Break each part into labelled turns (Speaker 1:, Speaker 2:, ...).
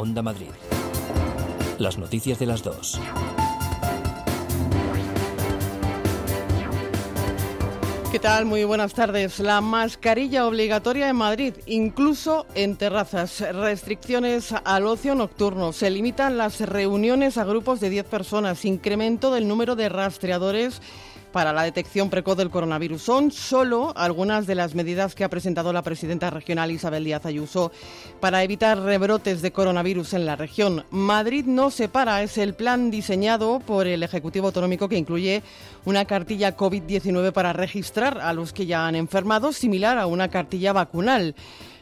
Speaker 1: Onda Madrid. Las noticias de las dos.
Speaker 2: ¿Qué tal? Muy buenas tardes. La mascarilla obligatoria en Madrid, incluso en terrazas. Restricciones al ocio nocturno. Se limitan las reuniones a grupos de 10 personas. Incremento del número de rastreadores para la detección precoz del coronavirus. Son solo algunas de las medidas que ha presentado la presidenta regional Isabel Díaz Ayuso para evitar rebrotes de coronavirus en la región. Madrid no se para, es el plan diseñado por el Ejecutivo Autonómico que incluye una cartilla COVID-19 para registrar a los que ya han enfermado, similar a una cartilla vacunal.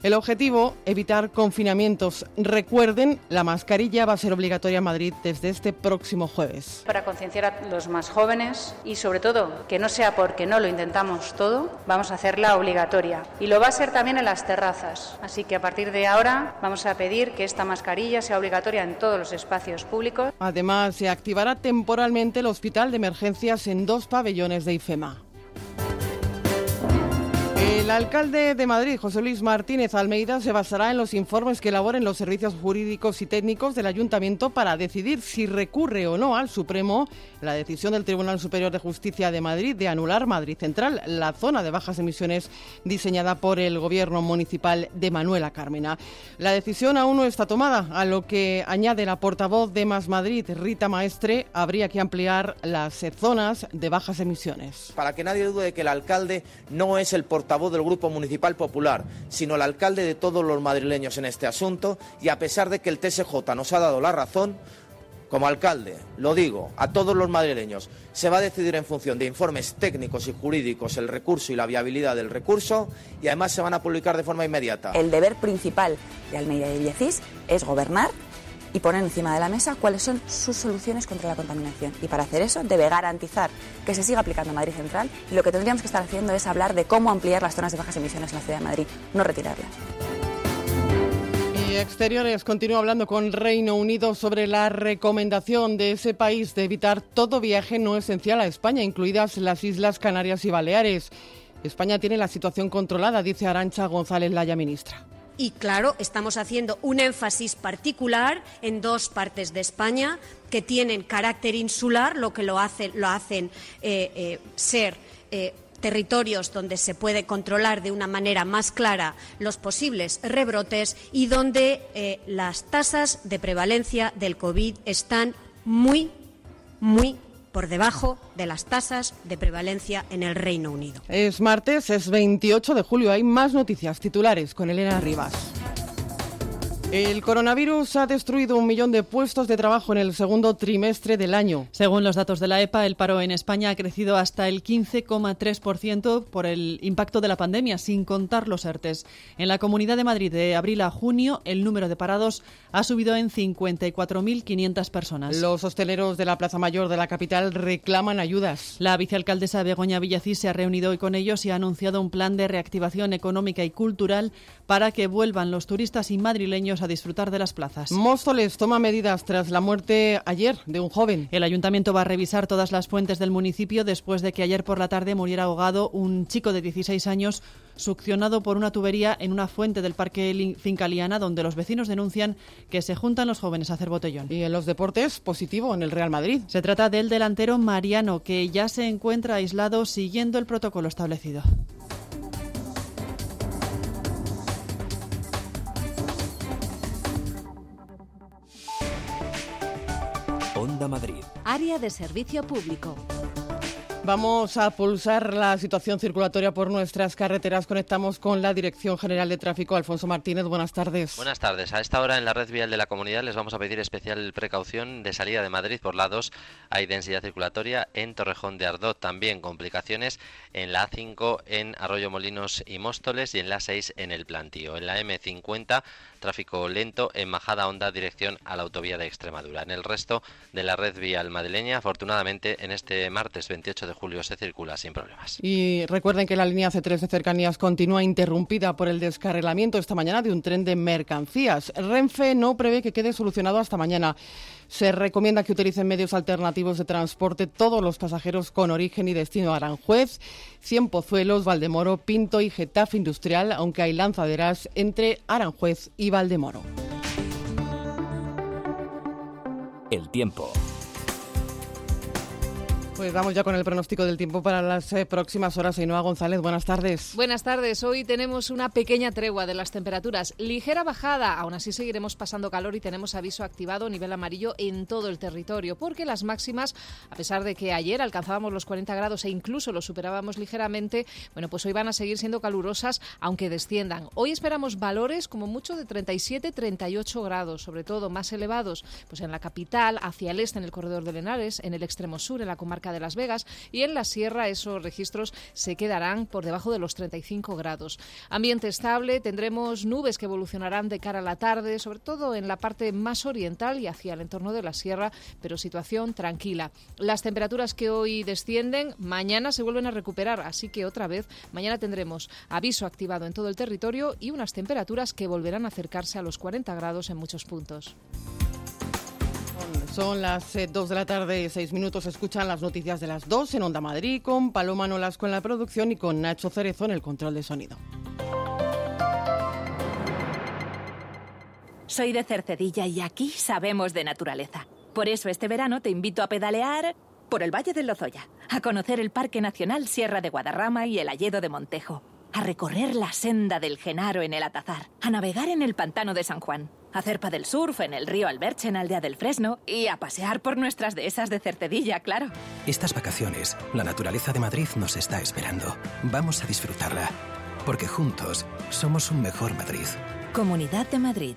Speaker 2: El objetivo, evitar confinamientos. Recuerden, la mascarilla va a ser obligatoria en Madrid desde este próximo jueves.
Speaker 3: Para concienciar a los más jóvenes y sobre todo que no sea porque no lo intentamos todo, vamos a hacerla obligatoria. Y lo va a ser también en las terrazas. Así que a partir de ahora vamos a pedir que esta mascarilla sea obligatoria en todos los espacios públicos.
Speaker 2: Además, se activará temporalmente el hospital de emergencias en dos pabellones de IFEMA. El alcalde de Madrid, José Luis Martínez Almeida, se basará en los informes que elaboren los servicios jurídicos y técnicos del ayuntamiento para decidir si recurre o no al Supremo la decisión del Tribunal Superior de Justicia de Madrid de anular Madrid Central, la zona de bajas emisiones diseñada por el gobierno municipal de Manuela Cármena. La decisión aún no está tomada, a lo que añade la portavoz de Más Madrid, Rita Maestre, habría que ampliar las zonas de bajas emisiones.
Speaker 4: Para que nadie dude de que el alcalde no es el portavoz del Grupo Municipal Popular, sino el alcalde de todos los madrileños en este asunto y a pesar de que el TSJ nos ha dado la razón, como alcalde, lo digo a todos los madrileños, se va a decidir en función de informes técnicos y jurídicos el recurso y la viabilidad del recurso y además se van a publicar de forma inmediata.
Speaker 5: El deber principal de Almeida y Villacís es gobernar y poner encima de la mesa cuáles son sus soluciones contra la contaminación. Y para hacer eso debe garantizar que se siga aplicando Madrid Central y lo que tendríamos que estar haciendo es hablar de cómo ampliar las zonas de bajas emisiones en la ciudad de Madrid, no retirarlas.
Speaker 2: Y Exteriores continúa hablando con Reino Unido sobre la recomendación de ese país de evitar todo viaje no esencial a España, incluidas las Islas Canarias y Baleares. España tiene la situación controlada, dice Arancha González Laya, ministra.
Speaker 6: Y claro, estamos haciendo un énfasis particular en dos partes de España que tienen carácter insular, lo que lo, hace, lo hacen eh, eh, ser eh, territorios donde se puede controlar de una manera más clara los posibles rebrotes y donde las tasas de prevalencia del COVID están muy, muy por debajo de las tasas de prevalencia en el Reino Unido.
Speaker 2: Es martes, es 28 de julio. Hay más noticias titulares con Elena Rivas. El coronavirus ha destruido un millón de puestos de trabajo en el segundo trimestre del año.
Speaker 7: Según los datos de la EPA, el paro en España ha crecido hasta el 15,3% por el impacto de la pandemia, sin contar los ERTES. En la Comunidad de Madrid, de abril a junio, el número de parados ha subido en 54.500 personas.
Speaker 2: Los hosteleros de la Plaza Mayor de la capital reclaman ayudas.
Speaker 7: La vicealcaldesa Begoña Villacís se ha reunido hoy con ellos y ha anunciado un plan de reactivación económica y cultural para que vuelvan los turistas y madrileños a disfrutar de las plazas.
Speaker 2: Móstoles toma medidas tras la muerte ayer de un joven.
Speaker 7: El ayuntamiento va a revisar todas las fuentes del municipio después de que ayer por la tarde muriera ahogado un chico de 16 años succionado por una tubería en una fuente del Parque Fincaliana, donde los vecinos denuncian que se juntan los jóvenes a hacer botellón.
Speaker 2: Y en los deportes, positivo en el Real Madrid.
Speaker 7: Se trata del delantero Mariano, que ya se encuentra aislado siguiendo el protocolo establecido.
Speaker 1: Madrid.
Speaker 8: Área de servicio público.
Speaker 2: Vamos a pulsar la situación circulatoria por nuestras carreteras. Conectamos con la Dirección General de Tráfico. Alfonso Martínez, buenas tardes.
Speaker 9: Buenas tardes. A esta hora en la red vial de la comunidad les vamos a pedir especial precaución de salida de Madrid por lados. Hay densidad circulatoria en Torrejón de Ardot. También complicaciones en la A5 en Arroyo Molinos y Móstoles y en la 6 en el Plantío. En la M50 tráfico lento en Majada Honda dirección a la autovía de Extremadura. En el resto de la red vial madrileña, afortunadamente, en este martes 28 de julio se circula sin problemas.
Speaker 2: Y recuerden que la línea C3 de cercanías continúa interrumpida por el descarrilamiento esta mañana de un tren de mercancías. Renfe no prevé que quede solucionado hasta mañana. Se recomienda que utilicen medios alternativos de transporte todos los pasajeros con origen y destino a Aranjuez, Cien Pozuelos, Valdemoro, Pinto y Getafe Industrial, aunque hay lanzaderas entre Aranjuez y Valdemoro.
Speaker 10: el tiempo.
Speaker 2: Pues vamos ya con el pronóstico del tiempo para las eh, próximas horas. Ainhoa González, buenas tardes.
Speaker 8: Buenas tardes. Hoy tenemos una pequeña tregua de las temperaturas. Ligera bajada. Aún así seguiremos pasando calor y tenemos aviso activado nivel amarillo en todo el territorio. Porque las máximas, a pesar de que ayer alcanzábamos los 40 grados e incluso los superábamos ligeramente, bueno, pues hoy van a seguir siendo calurosas aunque desciendan. Hoy esperamos valores como mucho de 37-38 grados, sobre todo más elevados pues en la capital, hacia el este en el corredor de Lenares, en el extremo sur, en la comarca de Las Vegas y en la sierra esos registros se quedarán por debajo de los 35 grados. Ambiente estable, tendremos nubes que evolucionarán de cara a la tarde, sobre todo en la parte más oriental y hacia el entorno de la sierra, pero situación tranquila. Las temperaturas que hoy descienden, mañana se vuelven a recuperar, así que otra vez mañana tendremos aviso activado en todo el territorio y unas temperaturas que volverán a acercarse a los 40 grados en muchos puntos.
Speaker 2: Son las 2 eh, de la tarde, y 6 minutos. Escuchan las noticias de las 2 en Onda Madrid con Paloma Nolasco en la producción y con Nacho Cerezo en el control de sonido.
Speaker 11: Soy de Cercedilla y aquí sabemos de naturaleza. Por eso este verano te invito a pedalear por el Valle del Lozoya, a conocer el Parque Nacional Sierra de Guadarrama y el Alledo de Montejo, a recorrer la senda del Genaro en el Atazar, a navegar en el Pantano de San Juan hacer del surf en el río Alberche en Aldea del Fresno y a pasear por nuestras dehesas de Cercedilla, claro.
Speaker 12: Estas vacaciones, la naturaleza de Madrid nos está esperando. Vamos a disfrutarla, porque juntos somos un mejor Madrid.
Speaker 11: Comunidad de Madrid.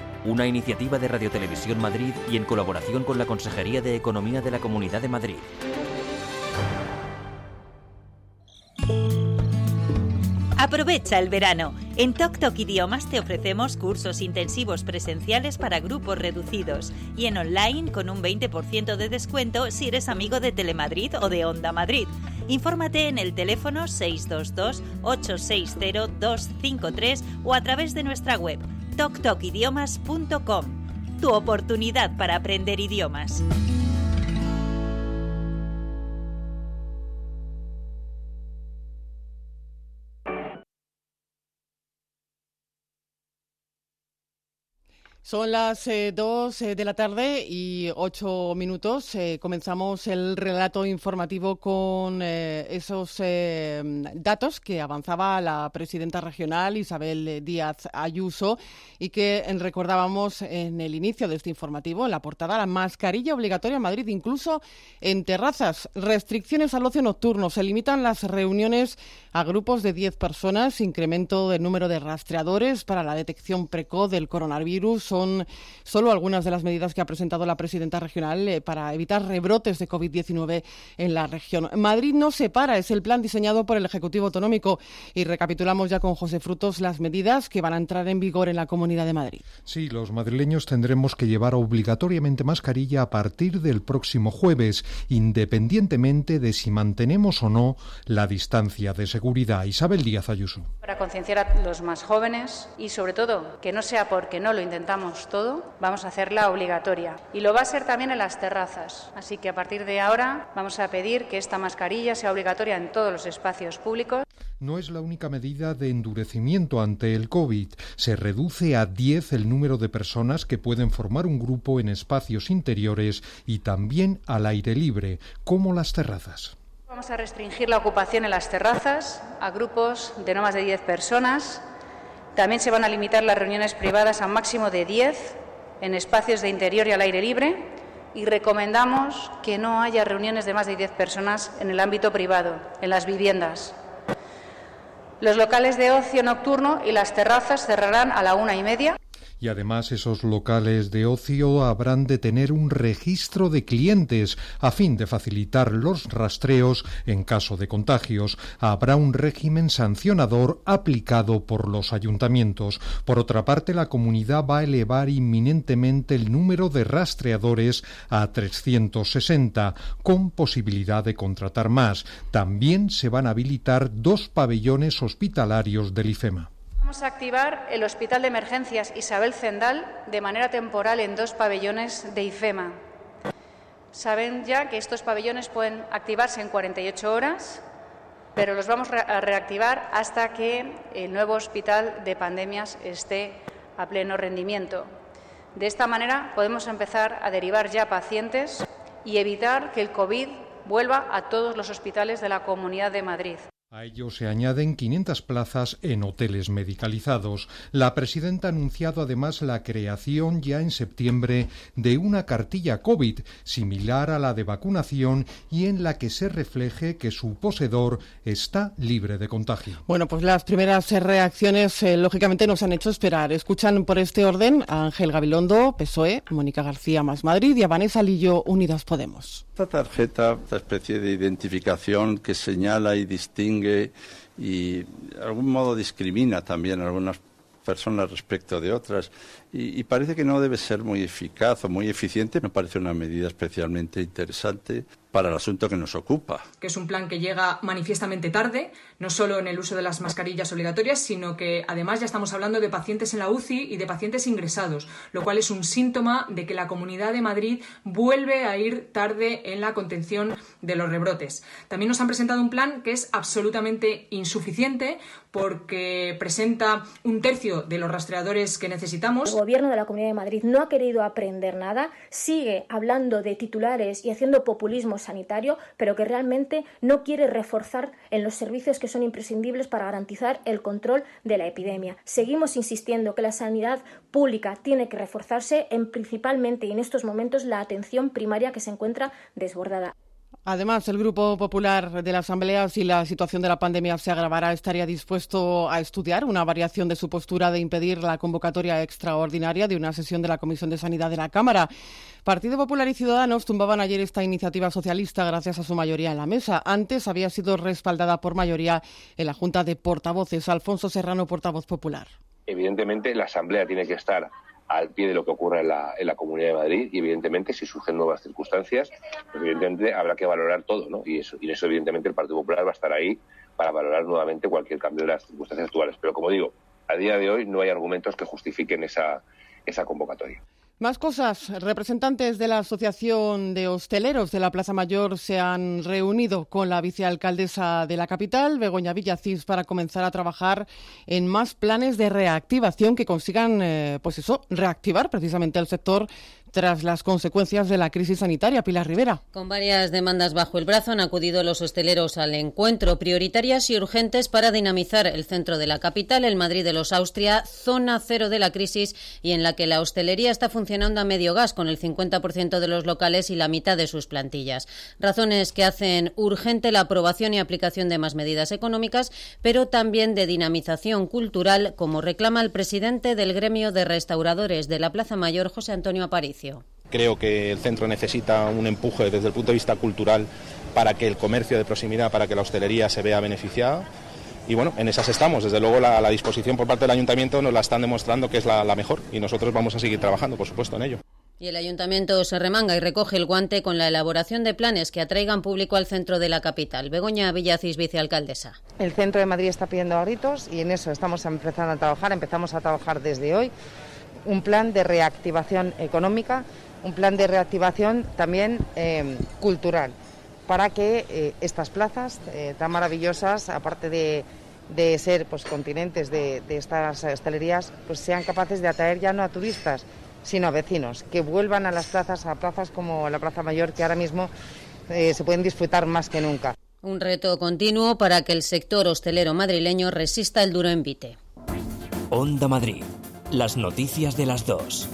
Speaker 10: una iniciativa de Radio Televisión Madrid y en colaboración con la Consejería de Economía de la Comunidad de Madrid.
Speaker 13: Aprovecha el verano. En Tok Tok Idiomas te ofrecemos cursos intensivos presenciales para grupos reducidos y en online con un 20% de descuento si eres amigo de Telemadrid o de Onda Madrid. Infórmate en el teléfono 622-860-253 o a través de nuestra web toktokidiomas.com, tu oportunidad para aprender idiomas.
Speaker 2: Son las 2 eh, eh, de la tarde y 8 minutos. Eh, comenzamos el relato informativo con esos datos que avanzaba la presidenta regional Isabel Díaz Ayuso y que recordábamos en el inicio de este informativo, en la portada, la mascarilla obligatoria en Madrid, incluso en terrazas. Restricciones al ocio nocturno. Se limitan las reuniones a grupos de 10 personas, incremento del número de rastreadores para la detección precoz del coronavirus son solo algunas de las medidas que ha presentado la presidenta regional eh, para evitar rebrotes de COVID-19 en la región. Madrid no se para, es el plan diseñado por el Ejecutivo Autonómico y recapitulamos ya con José Frutos las medidas que van a entrar en vigor en la Comunidad de Madrid.
Speaker 14: Sí, los madrileños tendremos que llevar obligatoriamente mascarilla a partir del próximo jueves, independientemente de si mantenemos o no la distancia de seguridad. Isabel Díaz Ayuso.
Speaker 3: Para concienciar a los más jóvenes y sobre todo que no sea porque no lo intentamos todo, vamos a hacerla obligatoria. Y lo va a ser también en las terrazas. Así que a partir de ahora vamos a pedir que esta mascarilla sea obligatoria en todos los espacios públicos.
Speaker 14: No es la única medida de endurecimiento ante el COVID. Se reduce a 10 el número de personas que pueden formar un grupo en espacios interiores y también al aire libre, como las terrazas.
Speaker 3: Vamos a restringir la ocupación en las terrazas a grupos de no más de 10 personas también se van a limitar las reuniones privadas a un máximo de 10 en espacios de interior y al aire libre y recomendamos que no haya reuniones de más de 10 personas en el ámbito privado, en las viviendas. Los locales de ocio nocturno y las terrazas cerrarán a la una y media
Speaker 14: Y además esos locales de ocio habrán de tener un registro de clientes a fin de facilitar los rastreos en caso de contagios. Habrá un régimen sancionador aplicado por los ayuntamientos. Por otra parte, la comunidad va a elevar inminentemente el número de rastreadores a 360, con posibilidad de contratar más. También se van a habilitar dos pabellones hospitalarios del IFEMA.
Speaker 3: Vamos a activar el Hospital de Emergencias Isabel Zendal de manera temporal en dos pabellones de IFEMA. Saben ya que estos pabellones pueden activarse en 48 horas, pero los vamos a reactivar hasta que el nuevo hospital de pandemias esté a pleno rendimiento. De esta manera podemos empezar a derivar ya pacientes y evitar que el COVID vuelva a todos los hospitales de la Comunidad de Madrid.
Speaker 14: A ello se añaden 500 plazas en hoteles medicalizados. La presidenta ha anunciado además la creación ya en septiembre de una cartilla COVID similar a la de vacunación y en la que se refleje que su poseedor está libre de contagio.
Speaker 2: Bueno, pues las primeras reacciones eh, lógicamente nos han hecho esperar. Escuchan por este orden a Ángel Gabilondo, PSOE, Mónica García Más Madrid y a Vanessa Lillo, Unidas Podemos.
Speaker 15: Esta tarjeta, esta especie de identificación que señala y distingue y de algún modo discrimina también a algunas personas respecto de otras y, y, parece que no debe ser muy eficaz o muy eficiente. Me parece una medida especialmente interesante para el asunto que nos ocupa.
Speaker 16: Que es un plan que llega manifiestamente tarde, no solo en el uso de las mascarillas obligatorias, sino que además ya estamos hablando de pacientes en la UCI y de pacientes ingresados, lo cual es un síntoma de que la Comunidad de Madrid vuelve a ir tarde en la contención de los rebrotes. También nos han presentado un plan que es absolutamente insuficiente porque presenta un tercio de los rastreadores que necesitamos.
Speaker 17: Gobierno de la Comunidad de Madrid no ha querido aprender nada, sigue hablando de titulares y haciendo populismo sanitario, pero que realmente no quiere reforzar en los servicios que son imprescindibles para garantizar el control de la epidemia. Seguimos insistiendo que la sanidad pública tiene que reforzarse en principalmente y en estos momentos la atención primaria que se encuentra desbordada.
Speaker 2: Además, el Grupo Popular de la Asamblea, si la situación de la pandemia se agravará, estaría dispuesto a estudiar una variación de su postura de impedir la convocatoria extraordinaria de una sesión de la Comisión de Sanidad de la Cámara. Partido Popular y Ciudadanos tumbaban ayer esta iniciativa socialista gracias a su mayoría en la mesa. Antes había sido respaldada por mayoría en la Junta de Portavoces. Alfonso Serrano, portavoz popular.
Speaker 18: Evidentemente, la Asamblea tiene que estar al pie de lo que ocurre en la, en la Comunidad de Madrid y evidentemente si surgen nuevas circunstancias, pues evidentemente habrá que valorar todo, ¿no? Y eso, y eso evidentemente el Partido Popular va a estar ahí para valorar nuevamente cualquier cambio de las circunstancias actuales. Pero como digo, a día de hoy no hay argumentos que justifiquen esa, esa convocatoria.
Speaker 2: Más cosas. Representantes de la Asociación de Hosteleros de la Plaza Mayor se han reunido con la vicealcaldesa de la capital, Begoña Villacís, para comenzar a trabajar en más planes de reactivación que consigan, eh, pues eso, reactivar precisamente el sector tras las consecuencias de la crisis sanitaria. Pilar Rivera.
Speaker 19: Con varias demandas bajo el brazo han acudido los hosteleros al encuentro, prioritarias y urgentes para dinamizar el centro de la capital, el Madrid de los Austria, zona cero de la crisis y en la que la hostelería está funcionando a medio gas con el 50% de los locales y la mitad de sus plantillas. Razones que hacen urgente la aprobación y aplicación de más medidas económicas, pero también de dinamización cultural, como reclama el presidente del gremio de restauradores de la Plaza Mayor, José Antonio
Speaker 20: Creo que el centro necesita un empuje desde el punto de vista cultural para que el comercio de proximidad, para que la hostelería se vea beneficiada. Y bueno, en esas estamos. Desde luego la, la disposición por parte del ayuntamiento nos la están demostrando que es la, la mejor y nosotros vamos a seguir trabajando, por supuesto, en ello.
Speaker 19: Y el ayuntamiento se remanga y recoge el guante con la elaboración de planes que atraigan público al centro de la capital. Begoña Villacís, vicealcaldesa.
Speaker 21: El centro de Madrid está pidiendo a gritos y en eso estamos empezando a trabajar. Empezamos a trabajar desde hoy un plan de reactivación económica un plan de reactivación también eh, cultural para que eh, estas plazas eh, tan maravillosas, aparte de, de ser pues, continentes de, de, estas hostelerías, pues sean capaces de atraer ya no a turistas, sino a vecinos, que vuelvan a las plazas, a plazas como la Plaza Mayor, que ahora mismo se pueden disfrutar más que nunca.
Speaker 19: Un reto continuo para que el sector hostelero madrileño resista el duro envite.
Speaker 10: Onda Madrid. Las noticias de las dos.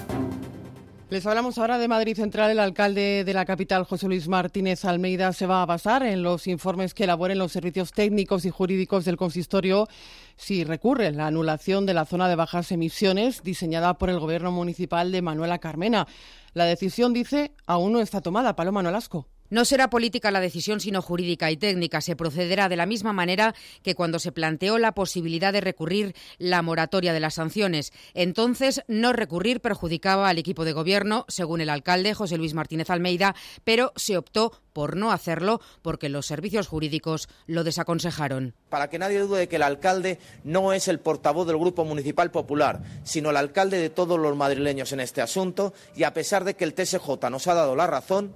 Speaker 2: Les hablamos ahora de Madrid Central. El alcalde de la capital, José Luis Martínez Almeida, se va a basar en los informes que elaboren los servicios técnicos y jurídicos del consistorio si recurre la anulación de la zona de bajas emisiones diseñada por el gobierno municipal de Manuela Carmena. La decisión, dice, aún no está tomada. Paloma Nolasco.
Speaker 22: No será política la decisión, sino jurídica y técnica. Se procederá de la misma manera que cuando se planteó la posibilidad de recurrir la moratoria de las sanciones. Entonces, no recurrir perjudicaba al equipo de gobierno, según el alcalde José Luis Martínez Almeida, pero se optó por no hacerlo porque los servicios jurídicos lo desaconsejaron.
Speaker 4: Para que nadie dude de que el alcalde no es el portavoz del Grupo Municipal Popular, sino el alcalde de todos los madrileños en este asunto, y a pesar de que el TSJ nos ha dado la razón,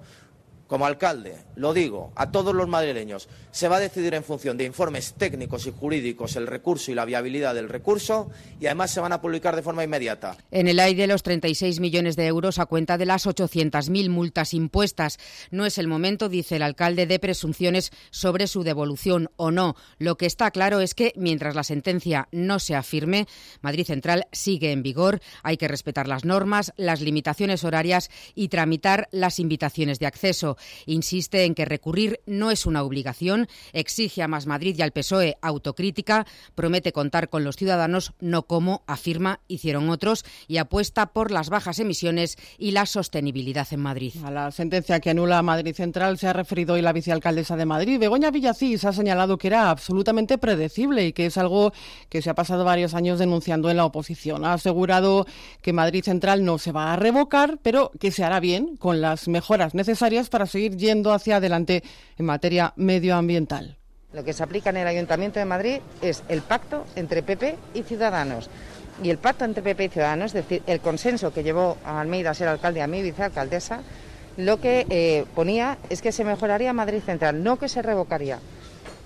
Speaker 4: como alcalde, lo digo a todos los madrileños, se va a decidir en función de informes técnicos y jurídicos el recurso y la viabilidad del recurso y además se van a publicar de forma inmediata.
Speaker 22: En el aire los 36 millones de euros a cuenta de las 800.000 multas impuestas. No es el momento, dice el alcalde, de presunciones sobre su devolución o no. Lo que está claro es que mientras la sentencia no sea firme, Madrid Central sigue en vigor. Hay que respetar las normas, las limitaciones horarias y tramitar las invitaciones de acceso. Insiste en que recurrir no es una obligación, exige a Más Madrid y al PSOE autocrítica, promete contar con los ciudadanos, no como, afirma, hicieron otros, y apuesta por las bajas emisiones y la sostenibilidad en Madrid.
Speaker 2: A la sentencia que anula Madrid Central se ha referido hoy la vicealcaldesa de Madrid. Begoña Villacís ha señalado que era absolutamente predecible y que es algo que se ha pasado varios años denunciando en la oposición. Ha asegurado que Madrid Central no se va a revocar, pero que se hará bien con las mejoras necesarias para seguir yendo hacia adelante en materia medioambiental.
Speaker 21: Lo que se aplica en el Ayuntamiento de Madrid es el pacto entre PP y Ciudadanos. Y el pacto entre PP y Ciudadanos, es decir, el consenso que llevó a Almeida a ser alcalde a mí vicealcaldesa, lo que eh, ponía es que se mejoraría Madrid Central, no que se revocaría.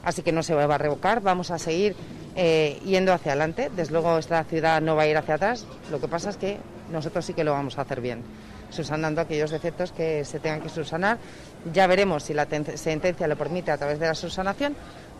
Speaker 21: Así que no se va a revocar, vamos a seguir eh, yendo hacia adelante. Desde luego esta ciudad no va a ir hacia atrás, lo que pasa es que nosotros sí que lo vamos a hacer bien subsanando aquellos defectos que se tengan que subsanar. Ya veremos si la sentencia lo permite a través de la subsanación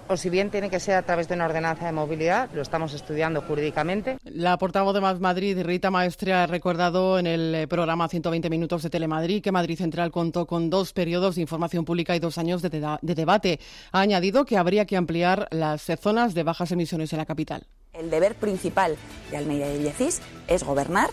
Speaker 21: o si bien tiene que ser a través de una ordenanza de movilidad, lo estamos estudiando jurídicamente.
Speaker 2: La portavoz de Más Madrid, Rita Maestre, ha recordado en el eh, programa 120 Minutos de Telemadrid que Madrid Central contó con dos periodos de información pública y dos años de, de debate. Ha añadido que habría que ampliar las zonas de bajas emisiones en la capital.
Speaker 23: El deber principal de Almeida y Villecís es gobernar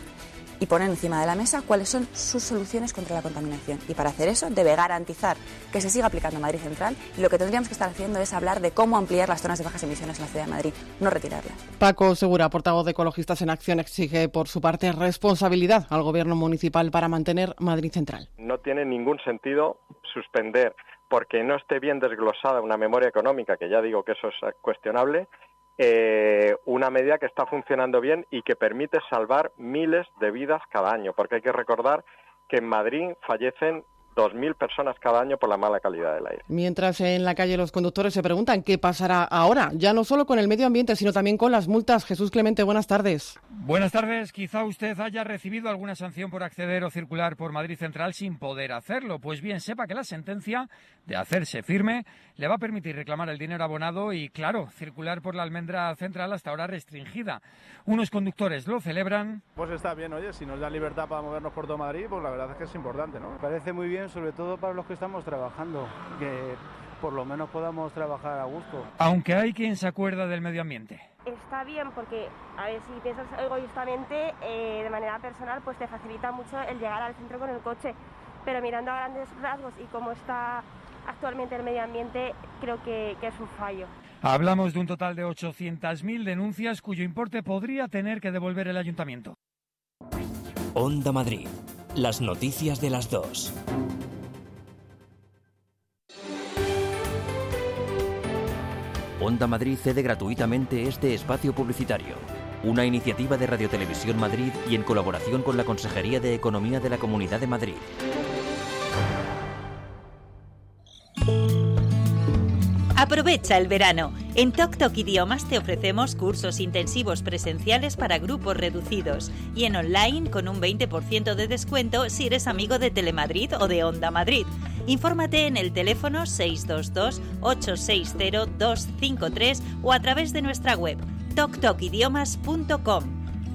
Speaker 23: y poner encima de la mesa cuáles son sus soluciones contra la contaminación. Y para hacer eso debe garantizar que se siga aplicando Madrid Central y lo que tendríamos que estar haciendo es hablar de cómo ampliar las zonas de bajas emisiones en la ciudad de Madrid, no retirarlas.
Speaker 2: Paco Segura, portavoz de Ecologistas en Acción, exige por su parte responsabilidad al Gobierno municipal para mantener Madrid Central.
Speaker 24: No tiene ningún sentido suspender porque no esté bien desglosada una memoria económica, que ya digo que eso es cuestionable, eh, una medida que está funcionando bien y que permite salvar miles de vidas cada año, porque hay que recordar que en Madrid fallecen 2.000 personas cada año por la mala calidad del aire.
Speaker 2: Mientras en la calle los conductores se preguntan qué pasará ahora, ya no solo con el medio ambiente, sino también con las multas. Jesús Clemente, buenas tardes.
Speaker 25: Buenas tardes. Quizá usted haya recibido alguna sanción por acceder o circular por Madrid Central sin poder hacerlo. Pues bien, sepa que la sentencia de hacerse firme le va a permitir reclamar el dinero abonado y, claro, circular por la almendra central hasta ahora restringida. Unos conductores lo celebran.
Speaker 26: Pues está bien, oye, si nos da libertad para movernos por todo Madrid, pues la verdad es que es importante, ¿no?
Speaker 27: Parece muy bien, sobre todo para los que estamos trabajando, que por lo menos podamos trabajar a gusto.
Speaker 25: Aunque hay quien se acuerda del medio ambiente.
Speaker 28: Está bien porque, a ver, si piensas egoístamente, eh, de manera personal, pues te facilita mucho el llegar al centro con el coche. Pero mirando a grandes rasgos y cómo está actualmente el medio ambiente, creo que, que es un fallo.
Speaker 25: Hablamos de un total de 800.000 denuncias cuyo importe podría tener que devolver el ayuntamiento.
Speaker 10: Onda Madrid. Las noticias de las dos. Onda Madrid cede gratuitamente este espacio publicitario. Una iniciativa de Radiotelevisión Madrid y en colaboración con la Consejería de Economía de la Comunidad de Madrid.
Speaker 13: Aprovecha el verano. En Tok Tok Idiomas te ofrecemos cursos intensivos presenciales para grupos reducidos y en online con un 20% de descuento si eres amigo de Telemadrid o de Onda Madrid. Infórmate en el teléfono 622-860-253 o a través de nuestra web toktokidiomas.com.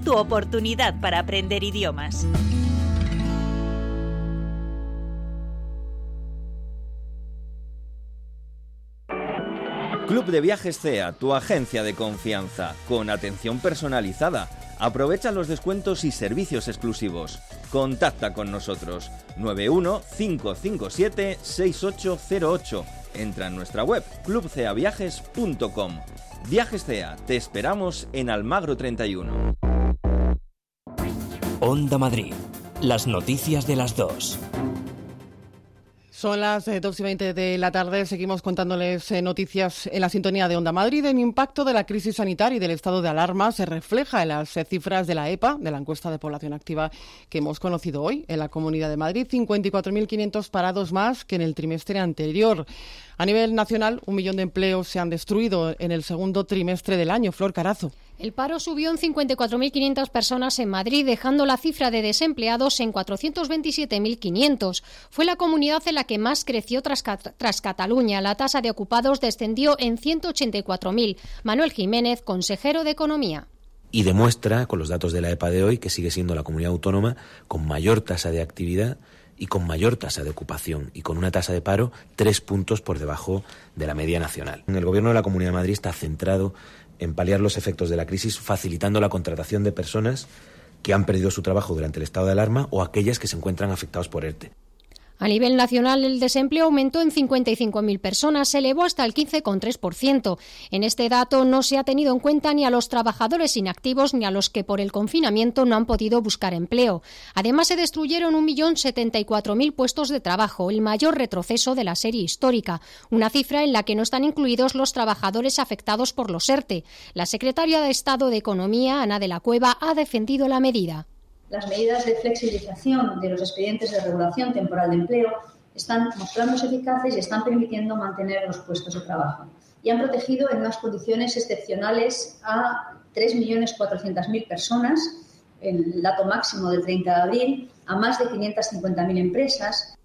Speaker 13: Tu oportunidad para aprender idiomas.
Speaker 29: Club de Viajes CEA, tu agencia de confianza, con atención personalizada. Aprovecha los descuentos y servicios exclusivos. Contacta con nosotros 91 557 6808. Entra en nuestra web clubceaviajes.com. Viajes CEA, te esperamos en Almagro 31.
Speaker 10: Onda Madrid. Las noticias de las dos.
Speaker 2: Son las 2 eh, y 20 de la tarde. Seguimos contándoles eh, noticias en la sintonía de Onda Madrid. El impacto de la crisis sanitaria y del estado de alarma se refleja en las eh, cifras de la EPA, de la encuesta de población activa que hemos conocido hoy en la Comunidad de Madrid. 54.500 parados más que en el trimestre anterior. A nivel nacional, un millón de empleos se han destruido en el segundo trimestre del año. Flor Carazo.
Speaker 30: El paro subió en 54.500 personas en Madrid, dejando la cifra de desempleados en 427.500. Fue la comunidad en la que más creció tras, tras Cataluña. La tasa de ocupados descendió en 184.000. Manuel Jiménez, consejero de Economía
Speaker 31: y demuestra, con los datos de la EPA de hoy, que sigue siendo la comunidad autónoma con mayor tasa de actividad y con mayor tasa de ocupación y con una tasa de paro tres puntos por debajo de la media nacional. El Gobierno de la Comunidad de Madrid está centrado en paliar los efectos de la crisis, facilitando la contratación de personas que han perdido su trabajo durante el estado de alarma o aquellas que se encuentran afectados por ERTE.
Speaker 30: A nivel nacional, el desempleo aumentó en 55.000 personas, se elevó hasta el 15,3%. En este dato no se ha tenido en cuenta ni a los trabajadores inactivos ni a los que por el confinamiento no han podido buscar empleo. Además, se destruyeron 1.074.000 puestos de trabajo, el mayor retroceso de la serie histórica, una cifra en la que no están incluidos los trabajadores afectados por los ERTE. La secretaria de Estado de Economía, Ana de la Cueva, ha defendido la medida
Speaker 32: las medidas de flexibilización de los expedientes de regulación temporal de empleo están mostrándose eficaces y están permitiendo mantener los puestos de trabajo. Y han protegido en unas condiciones excepcionales a 3.400.000 personas, el dato máximo del 30 de abril, a más de 550.000 empresas,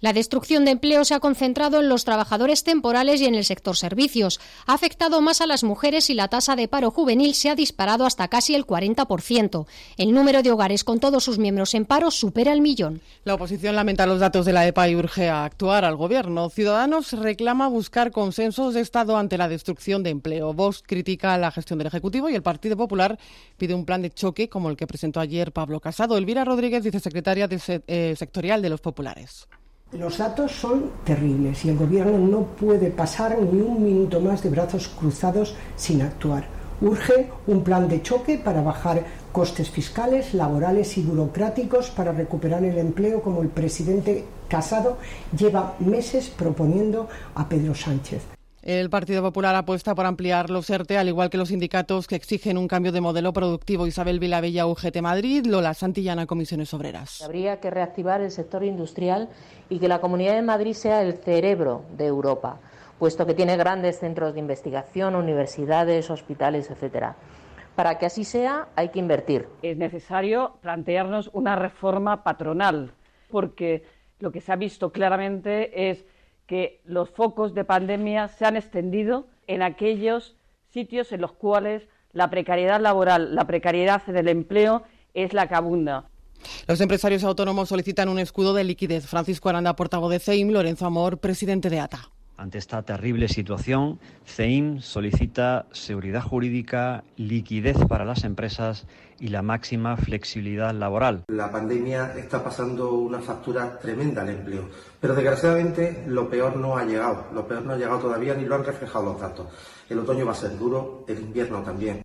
Speaker 30: la destrucción de empleo se ha concentrado en los trabajadores temporales y en el sector servicios. Ha afectado más a las mujeres y la tasa de paro juvenil se ha disparado hasta casi el 40%. El número de hogares con todos sus miembros en paro supera el millón.
Speaker 2: La oposición lamenta los datos de la EPA y urge a actuar al Gobierno. Ciudadanos reclama buscar consensos de Estado ante la destrucción de empleo. Vox critica la gestión del Ejecutivo y el Partido Popular pide un plan de choque como el que presentó ayer Pablo Casado. Elvira Rodríguez, vicesecretaria de, eh, sectorial de los populares.
Speaker 33: Los datos son terribles y el Gobierno no puede pasar ni un minuto más de brazos cruzados sin actuar. Urge un plan de choque para bajar costes fiscales, laborales y burocráticos para recuperar el empleo como el presidente Casado lleva meses proponiendo a Pedro Sánchez.
Speaker 2: El Partido Popular apuesta por ampliar los ERTE, al igual que los sindicatos que exigen un cambio de modelo productivo. Isabel Vilabella, UGT Madrid, Lola Santillana, Comisiones Obreras.
Speaker 34: Habría que reactivar el sector industrial y que la Comunidad de Madrid sea el cerebro de Europa, puesto que tiene grandes centros de investigación, universidades, hospitales, etcétera. Para que así sea, hay que invertir.
Speaker 35: Es necesario plantearnos una reforma patronal, porque lo que se ha visto claramente es que los focos de pandemia se han extendido en aquellos sitios en los cuales la precariedad laboral, la precariedad del empleo es la que abunda.
Speaker 2: Los empresarios autónomos solicitan un escudo de liquidez. Francisco Aranda, portavoz de CEIM, Lorenzo Amor, presidente de ATA.
Speaker 36: Ante esta terrible situación, CEIM solicita seguridad jurídica, liquidez para las empresas y la máxima flexibilidad laboral.
Speaker 37: La pandemia está pasando una factura tremenda al empleo, pero desgraciadamente lo peor no ha llegado, lo peor no ha llegado todavía ni lo han reflejado los datos. El otoño va a ser duro, el invierno también.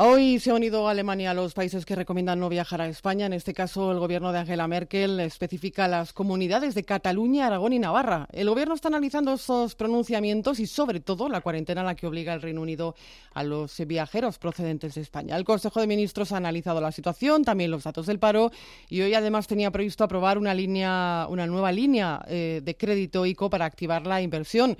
Speaker 2: Hoy se ha unido Alemania a los países que recomiendan no viajar a España. En este caso, el gobierno de Angela Merkel especifica las comunidades de Cataluña, Aragón y Navarra. El gobierno está analizando estos pronunciamientos y, sobre todo, la cuarentena a la que obliga el Reino Unido a los viajeros procedentes de España. El Consejo de Ministros ha analizado la situación, también los datos del paro y hoy, además, tenía previsto aprobar una línea, una nueva línea eh, de crédito ICO para activar la inversión.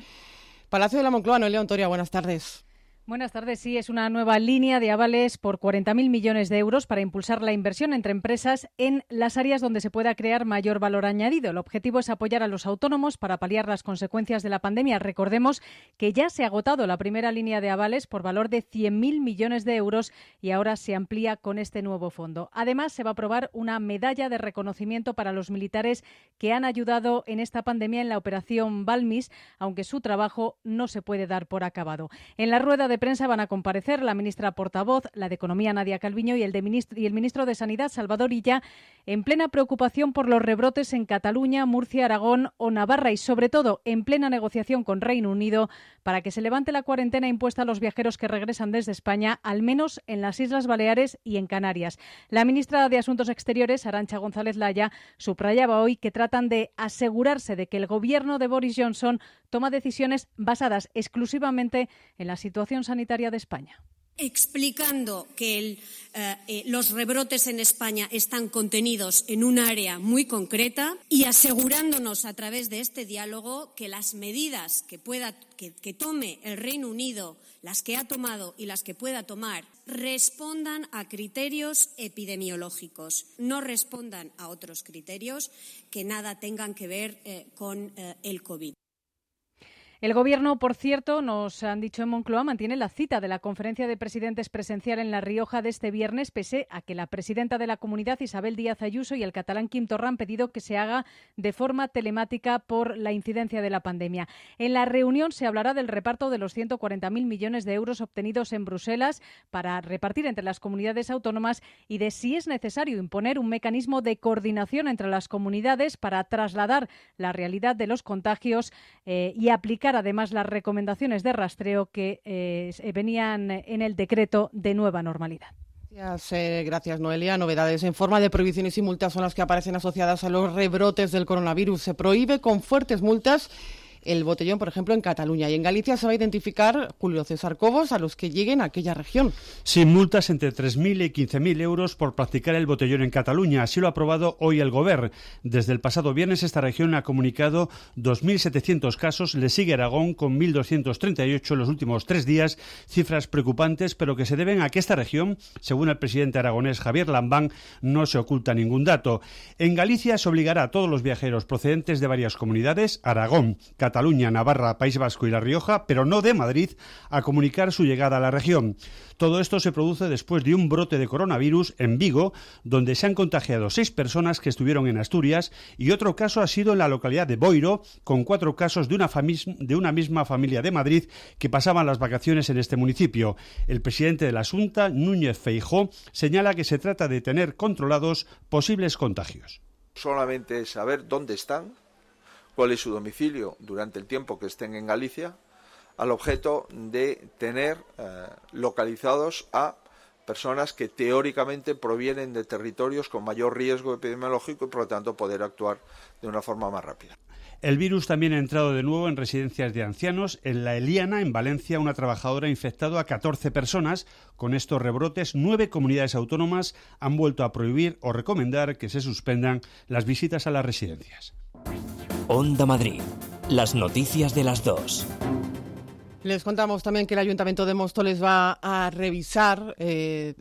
Speaker 2: Palacio de la Moncloa, Noelia Ontoria, buenas tardes.
Speaker 38: Buenas tardes. Sí, es una nueva línea de avales por 40.000 millones de euros para impulsar la inversión entre empresas en las áreas donde se pueda crear mayor valor añadido. El objetivo es apoyar a los autónomos para paliar las consecuencias de la pandemia. Recordemos que ya se ha agotado la primera línea de avales por valor de 100.000 millones de euros y ahora se amplía con este nuevo fondo. Además, se va a aprobar una medalla de reconocimiento para los militares que han ayudado en esta pandemia en la operación Balmis, aunque su trabajo no se puede dar por acabado. En la rueda de prensa van a comparecer la ministra portavoz, la de Economía Nadia Calviño y el, de ministro, y el ministro de Sanidad Salvador Illa, en plena preocupación por los rebrotes en Cataluña, Murcia, Aragón o Navarra y sobre todo en plena negociación con Reino Unido para que se levante la cuarentena impuesta a los viajeros que regresan desde España, al menos en las Islas Baleares y en Canarias. La ministra de Asuntos Exteriores, Arancha González Laya, subrayaba hoy que tratan de asegurarse de que el gobierno de Boris Johnson toma decisiones basadas exclusivamente en la situación sanitaria de España
Speaker 39: explicando que eh, eh, los rebrotes en España están contenidos en un área muy concreta y asegurándonos a través de este diálogo que las medidas que, pueda, que, tome el Reino Unido, las que ha tomado y las que pueda tomar, respondan a criterios epidemiológicos, no respondan a otros criterios que nada tengan que ver eh, con el COVID.
Speaker 38: El Gobierno, por cierto, nos han dicho en Moncloa, mantiene la cita de la conferencia de presidentes presencial en La Rioja de este viernes, pese a que la presidenta de la comunidad, Isabel Díaz Ayuso, y el catalán Quim Torra han pedido que se haga de forma telemática por la incidencia de la pandemia. En la reunión se hablará del reparto de los 140.000 millones de euros obtenidos en Bruselas para repartir entre las comunidades autónomas y de si es necesario imponer un mecanismo de coordinación entre las comunidades para trasladar la realidad de los contagios eh, y aplicar además las recomendaciones de rastreo que eh, venían en el decreto de nueva normalidad.
Speaker 2: Eh, gracias, Noelia. Novedades en forma de prohibiciones y multas son las que aparecen asociadas a los rebrotes del coronavirus. Se prohíbe con fuertes multas el botellón, por ejemplo, en Cataluña. Y en Galicia se va a identificar, Julio César Cobos, a los que lleguen a aquella región.
Speaker 40: Sin multas entre 3.000 y 15.000 euros por practicar el botellón en Cataluña. Así lo ha aprobado hoy el Gobierno. Desde el pasado viernes esta región ha comunicado 2.700 casos. Le sigue Aragón con 1.238 en los últimos tres días. Cifras preocupantes, pero que se deben a que esta región, según el presidente aragonés Javier Lambán, no se oculta ningún dato. En Galicia se obligará a todos los viajeros procedentes de varias comunidades, Aragón, Cataluña, Navarra, País Vasco y La Rioja, pero no de Madrid, a comunicar su llegada a la región. Todo esto se produce después de un brote de coronavirus en Vigo, donde se han contagiado seis personas que estuvieron en Asturias y otro caso ha sido en la localidad de Boiro, con cuatro casos de una, misma familia de Madrid que pasaban las vacaciones en este municipio. El presidente de la Junta, Núñez Feijó, señala que se trata de tener controlados posibles contagios.
Speaker 41: Solamente saber dónde están cuál es su domicilio durante el tiempo que estén en Galicia, al objeto de tener eh, localizados a personas que teóricamente provienen de territorios con mayor riesgo epidemiológico y por lo tanto poder actuar de una forma más rápida.
Speaker 40: El virus también ha entrado de nuevo en residencias de ancianos. En la Eliana, en Valencia, una trabajadora ha infectado a 14 personas. Con estos rebrotes, nueve comunidades autónomas han vuelto a prohibir o recomendar que se suspendan las visitas a las residencias.
Speaker 10: Onda Madrid. Las noticias de las dos.
Speaker 2: Les contamos también que el Ayuntamiento de Móstoles va a revisar eh,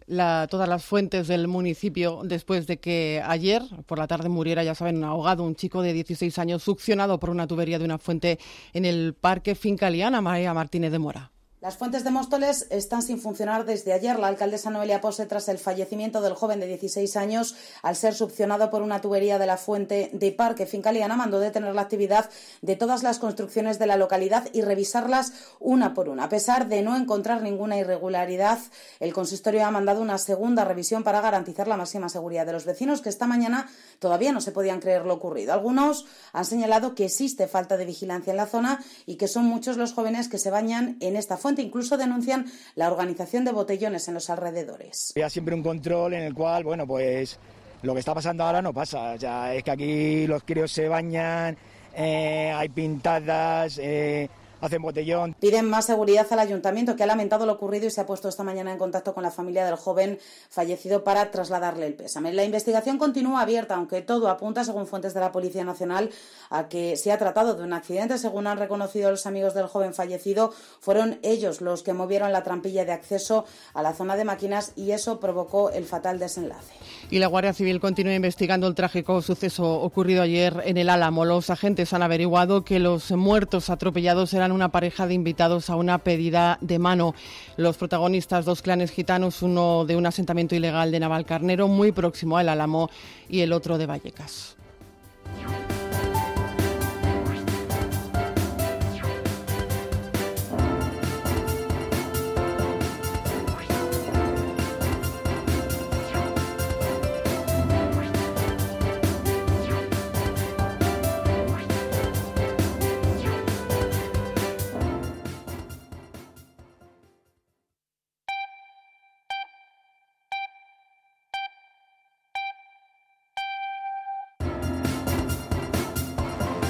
Speaker 2: todas las fuentes del municipio después de que ayer por la tarde muriera, ya saben, ahogado un chico de 16 años succionado por una tubería de una fuente en el Parque Fincaliana, María Martínez de Mora.
Speaker 42: Las fuentes de Móstoles están sin funcionar desde ayer. La alcaldesa Noelia Pose, tras el fallecimiento del joven de 16 años, al ser succionado por una tubería de la fuente de Parque Fincaliana, mandó detener la actividad de todas las construcciones de la localidad y revisarlas una por una. A pesar de no encontrar ninguna irregularidad, el consistorio ha mandado una segunda revisión para garantizar la máxima seguridad de los vecinos, que esta mañana todavía no se podían creer lo ocurrido. Algunos han señalado que existe falta de vigilancia en la zona y que son muchos los jóvenes que se bañan en esta fuente incluso denuncian la organización de botellones en los alrededores.
Speaker 43: Había siempre un control en el cual, bueno, pues lo que está pasando ahora no pasa. Ya es que aquí los críos se bañan, eh, hay pintadas, eh, hacen botellón.
Speaker 42: Piden más seguridad al ayuntamiento que ha lamentado lo ocurrido y se ha puesto esta mañana en contacto con la familia del joven fallecido para trasladarle el pésame. La investigación continúa abierta, aunque todo apunta, según fuentes de la Policía Nacional, a que se ha tratado de un accidente. Según han reconocido los amigos del joven fallecido, fueron ellos los que movieron la trampilla de acceso a la zona de máquinas y eso provocó el fatal desenlace.
Speaker 2: Y la Guardia Civil continúa investigando el trágico suceso ocurrido ayer en el Álamo. Los agentes han averiguado que los muertos atropellados eran una pareja de invitados a una pedida de mano. Los protagonistas, dos clanes gitanos, uno de un asentamiento ilegal de Navalcarnero muy próximo al Álamo y el otro de Vallecas.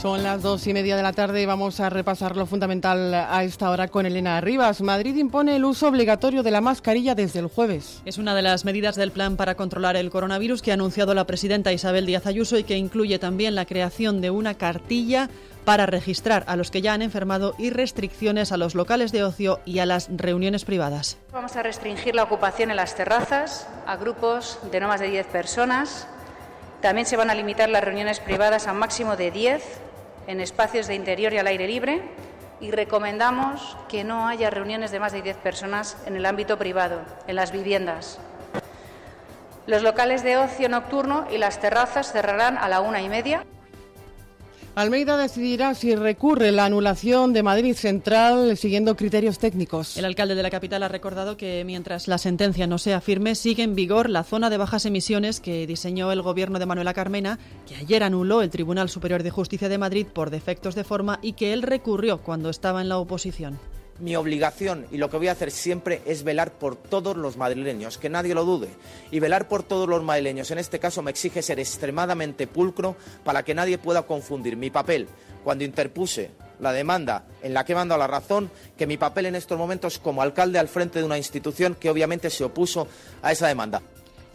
Speaker 2: Son las dos y media de la tarde y vamos a repasar lo fundamental a esta hora con Elena Rivas. Madrid impone el uso obligatorio de la mascarilla desde el jueves.
Speaker 7: Es una de las medidas del plan para controlar el coronavirus que ha anunciado la presidenta Isabel Díaz Ayuso y que incluye también la creación de una cartilla para registrar a los que ya han enfermado y restricciones a los locales de ocio y a las reuniones privadas.
Speaker 3: Vamos a restringir la ocupación en las terrazas a grupos de no más de 10 personas. También se van a limitar las reuniones privadas a un máximo de 10 en espacios de interior y al aire libre y recomendamos que no haya reuniones de más de 10 personas en el ámbito privado, en las viviendas. Los locales de ocio nocturno y las terrazas cerrarán a la una y media.
Speaker 2: Almeida decidirá si recurre la anulación de Madrid Central siguiendo criterios técnicos.
Speaker 7: El alcalde de la capital ha recordado que mientras la sentencia no sea firme, sigue en vigor la zona de bajas emisiones que diseñó el gobierno de Manuela Carmena, que ayer anuló el Tribunal Superior de Justicia de Madrid por defectos de forma y que él recurrió cuando estaba en la oposición
Speaker 4: mi obligación y lo que voy a hacer siempre es velar por todos los madrileños, que nadie lo dude. Y velar por todos los madrileños en este caso me exige ser extremadamente pulcro para que nadie pueda confundir mi papel cuando interpuse la demanda en la que mando a la razón que mi papel en estos momentos como alcalde al frente de una institución que obviamente se opuso a esa demanda.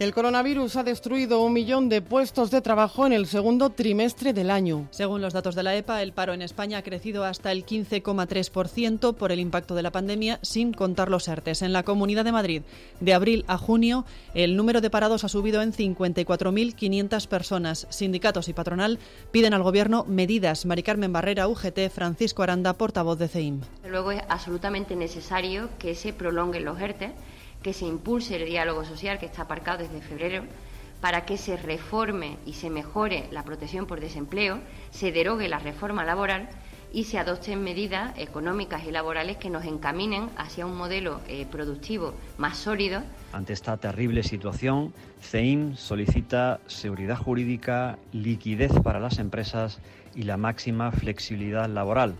Speaker 2: El coronavirus ha destruido un millón de puestos de trabajo en el segundo trimestre del año.
Speaker 7: Según los datos de la EPA, el paro en España ha crecido hasta el 15,3% por el impacto de la pandemia, sin contar los ERTES. En la Comunidad de Madrid, de abril a junio, el número de parados ha subido en 54.500 personas. Sindicatos y patronal piden al Gobierno medidas. Mari Carmen Barrera, UGT, Francisco Aranda, portavoz de CEIM.
Speaker 44: Luego es absolutamente necesario que se prolonguen los ERTES que se impulse el diálogo social que está aparcado desde febrero, para que se reforme y se mejore la protección por desempleo, se derogue la reforma laboral y se adopten medidas económicas y laborales que nos encaminen hacia un modelo eh, productivo más sólido.
Speaker 10: Ante esta terrible situación, CEIM solicita seguridad jurídica, liquidez para las empresas y la máxima flexibilidad laboral.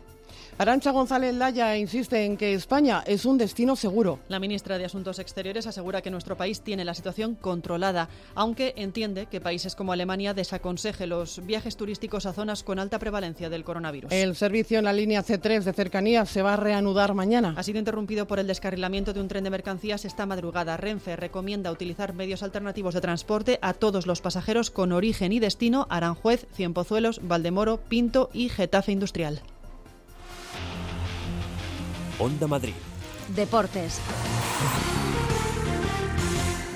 Speaker 2: Arancha González Laya insiste en que España es un destino seguro.
Speaker 7: La ministra de Asuntos Exteriores asegura que nuestro país tiene la situación controlada, aunque entiende que países como Alemania desaconseje los viajes turísticos a zonas con alta prevalencia del coronavirus.
Speaker 2: El servicio en la línea C3 de cercanías se va a reanudar mañana.
Speaker 7: Ha sido interrumpido por el descarrilamiento de un tren de mercancías esta madrugada. Renfe recomienda utilizar medios alternativos de transporte a todos los pasajeros con origen y destino Aranjuez, Cienpozuelos, Valdemoro, Pinto y Getafe Industrial.
Speaker 1: Onda Madrid.
Speaker 8: Deportes.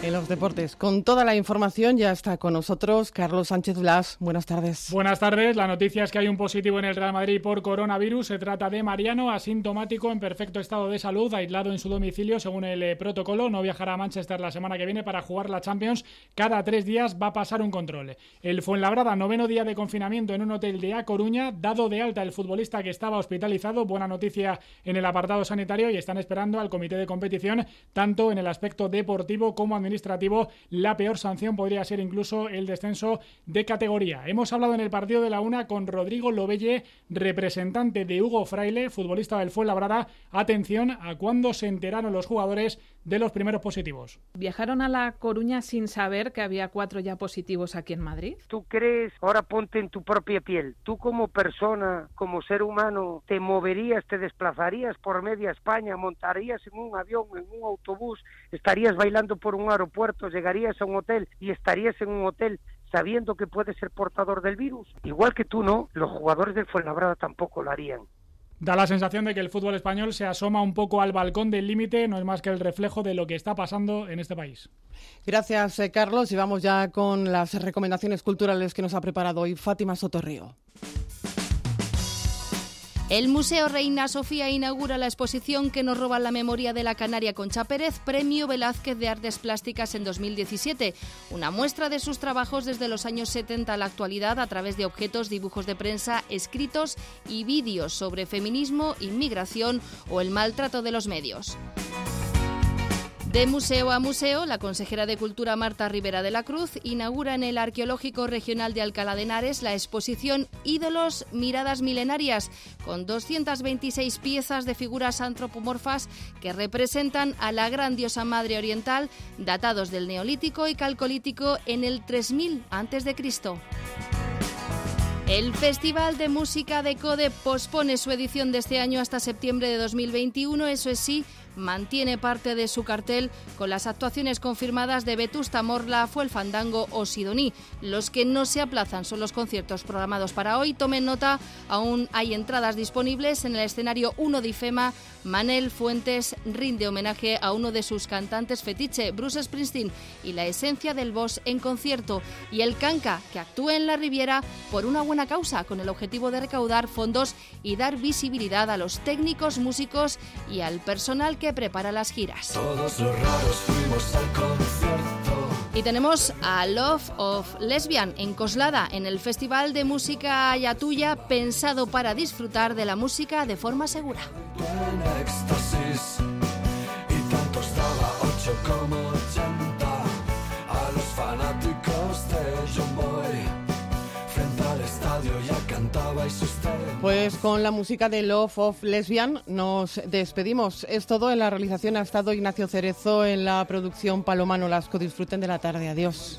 Speaker 2: En los deportes, con toda la información, ya está con nosotros Carlos Sánchez Blas. Buenas tardes.
Speaker 45: Buenas tardes. La noticia es que hay un positivo en el Real Madrid por coronavirus. Se trata de Mariano, asintomático, en perfecto estado de salud, aislado en su domicilio según el eh, protocolo. No viajará a Manchester la semana que viene para jugar la Champions. Cada tres días va a pasar un control. El Fuenlabrada, noveno día de confinamiento en un hotel de A Coruña, dado de alta el futbolista que estaba hospitalizado. Buena noticia en el apartado sanitario y están esperando al comité de competición, tanto en el aspecto deportivo como administrativo administrativo, la peor sanción podría ser incluso el descenso de categoría. Hemos hablado en el partido de la una con Rodrigo Lobelle, representante de Hugo Fraile, futbolista del Fuenlabrada. Atención a cuando se enteraron los jugadores de los primeros positivos.
Speaker 35: ¿Viajaron a La Coruña sin saber que había cuatro ya positivos aquí en Madrid?
Speaker 46: ¿Tú crees, ahora ponte en tu propia piel, tú como persona, como ser humano, te moverías, te desplazarías por media España, montarías en un avión, en un autobús, estarías bailando por un aeropuerto, llegarías a un hotel y estarías en un hotel sabiendo que puedes ser portador del virus? Igual que tú no, los jugadores del Fuenlabrada tampoco lo harían.
Speaker 45: Da la sensación de que el fútbol español se asoma un poco al balcón del límite, no es más que el reflejo de lo que está pasando en este país.
Speaker 47: Gracias, eh, Carlos. Y vamos ya con las recomendaciones culturales que nos ha preparado hoy Fátima Sotorrío.
Speaker 48: El Museo Reina Sofía inaugura la exposición que nos roba la memoria de la Canaria Concha Pérez, Premio Velázquez de Artes Plásticas en 2017. Una muestra de sus trabajos desde los años 70 a la actualidad a través de objetos, dibujos de prensa, escritos y vídeos sobre feminismo, inmigración o el maltrato de los medios. De museo a museo, la consejera de Cultura Marta Rivera de la Cruz inaugura en el Arqueológico Regional de Alcalá de Henares la exposición Ídolos Miradas Milenarias, con 226 piezas de figuras antropomorfas que representan a la gran diosa madre oriental, datados del Neolítico y Calcolítico en el 3000 a.C. El Festival de Música de Code pospone su edición de este año hasta septiembre de 2021, eso es sí, mantiene parte de su cartel con las actuaciones confirmadas de Vetusta Morla, Fue el Fandango o Sidoní. Los que no se aplazan son los conciertos programados para hoy. Tomen nota, aún hay entradas disponibles en el escenario 1 de IFEMA. Manel Fuentes rinde homenaje a uno de sus cantantes fetiche, Bruce Springsteen, y la esencia del boss en concierto. Y el Canca, que actúa en la Riviera por una buena causa, con el objetivo de recaudar fondos y dar visibilidad a los técnicos, músicos y al personal que prepara las giras.
Speaker 2: Todos los raros fuimos al concierto.
Speaker 48: Y tenemos a Love of Lesbian en Coslada, en el Festival de Música Ayatuya, pensado para disfrutar de la música de forma segura.
Speaker 2: Como a los fanáticos de John Boy
Speaker 47: Pues con la música de Love of Lesbian nos despedimos. Es todo. En la realización ha estado Ignacio Cerezo, en la producción Palomano Lasco. Disfruten de la tarde. Adiós.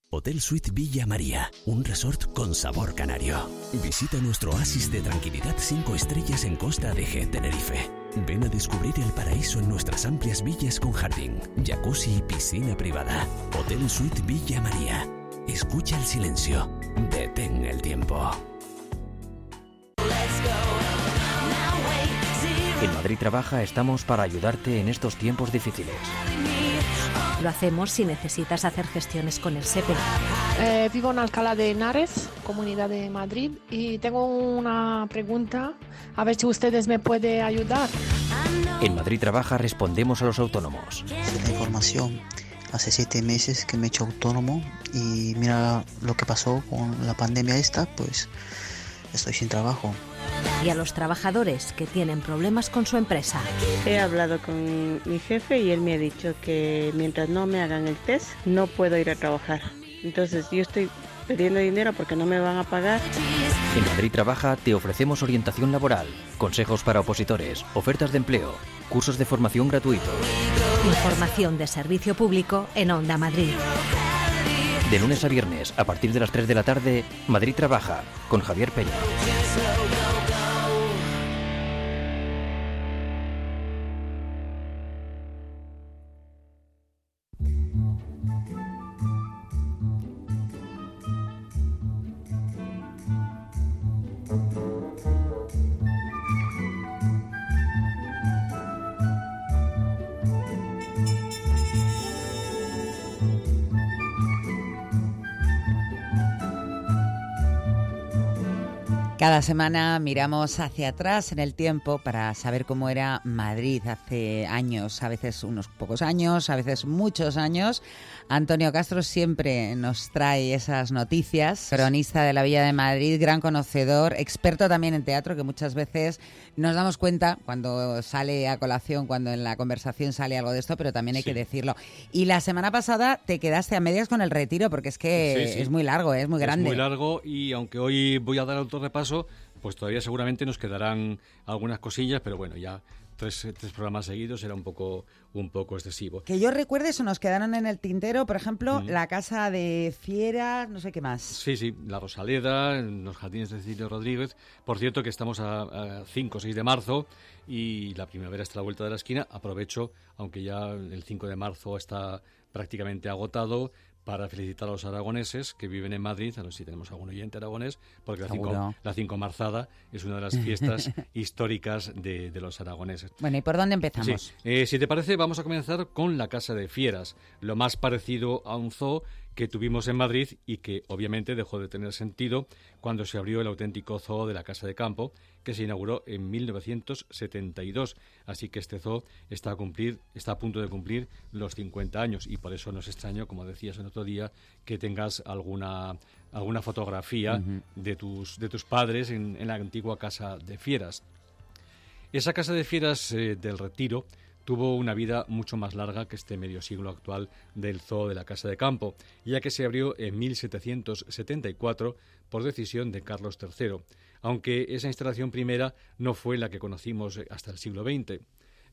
Speaker 49: Hotel Suite Villa María, un resort con sabor canario. Visita nuestro oasis de tranquilidad 5 estrellas en Costa de G, Tenerife. Ven a descubrir el paraíso en nuestras amplias villas con jardín, jacuzzi y piscina privada. Hotel Suite Villa María. Escucha el silencio. Detén el tiempo.
Speaker 10: En Madrid Trabaja estamos para ayudarte en estos tiempos difíciles.
Speaker 50: Lo hacemos si necesitas hacer gestiones con el SEPE.
Speaker 38: Eh, vivo en Alcalá de Henares, Comunidad de Madrid, y tengo una pregunta, a ver si ustedes me pueden ayudar.
Speaker 10: En Madrid Trabaja respondemos a los autónomos.
Speaker 51: la información. Hace siete meses que me he hecho autónomo y mira lo que pasó con la pandemia esta, pues estoy sin trabajo.
Speaker 52: Y a los trabajadores que tienen problemas con su empresa.
Speaker 53: He hablado con mi jefe y él me ha dicho que mientras no me hagan el test no puedo ir a trabajar. Entonces yo estoy pidiendo dinero porque no me van a pagar.
Speaker 10: En Madrid Trabaja te ofrecemos orientación laboral, consejos para opositores, ofertas de empleo, cursos de formación gratuitos.
Speaker 52: Información de servicio público en Onda Madrid.
Speaker 10: De lunes a viernes, a partir de las 3 de la tarde, Madrid Trabaja, con Javier Peña.
Speaker 54: Cada semana miramos hacia atrás en el tiempo para saber cómo era Madrid hace años, a veces unos pocos años, a veces muchos años. Antonio Castro siempre nos trae esas noticias, cronista de la Villa de Madrid, gran conocedor, experto también en teatro, que muchas veces nos damos cuenta cuando sale a colación, cuando en la conversación sale algo de esto, pero también hay que decirlo. Y la semana pasada te quedaste a medias con el retiro, porque es que es muy largo, es muy grande.
Speaker 55: Es muy largo y aunque hoy voy a dar otro repaso, pues todavía seguramente nos quedarán algunas cosillas, pero bueno, ya tres, tres programas seguidos era un poco, un poco excesivo.
Speaker 54: Que yo recuerde, eso nos quedaron en el tintero, por ejemplo, la casa de Fieras, no sé qué más.
Speaker 55: Sí, sí, la Rosaleda, los jardines de Cecilio Rodríguez. Por cierto, que estamos a, 5 o 6 de marzo y la primavera está a la vuelta de la esquina. Aprovecho, aunque ya el 5 de marzo está prácticamente agotado, para felicitar a los aragoneses que viven en Madrid, a ver si tenemos algún oyente aragonés, porque la cinco, la cinco, Marzada es una de las fiestas históricas de, los aragoneses.
Speaker 54: Bueno, ¿y por dónde empezamos?
Speaker 55: Eh, si te parece, vamos a comenzar con la Casa de Fieras, lo más parecido a un zoo que tuvimos en Madrid y que obviamente dejó de tener sentido cuando se abrió el auténtico zoo de la Casa de Campo, que se inauguró en 1972. Así que este zoo está a, cumplir, está a punto de cumplir los 50 años y por eso nos extraño, como decías el otro día, que tengas alguna, alguna fotografía de, tus, de tus padres en, la antigua Casa de Fieras. Esa Casa de Fieras eh, del Retiro tuvo una vida mucho más larga que este medio siglo actual del Zoo de la Casa de Campo, ya que se abrió en 1774 por decisión de Carlos III, aunque esa instalación primera no fue la que conocimos hasta el siglo XX.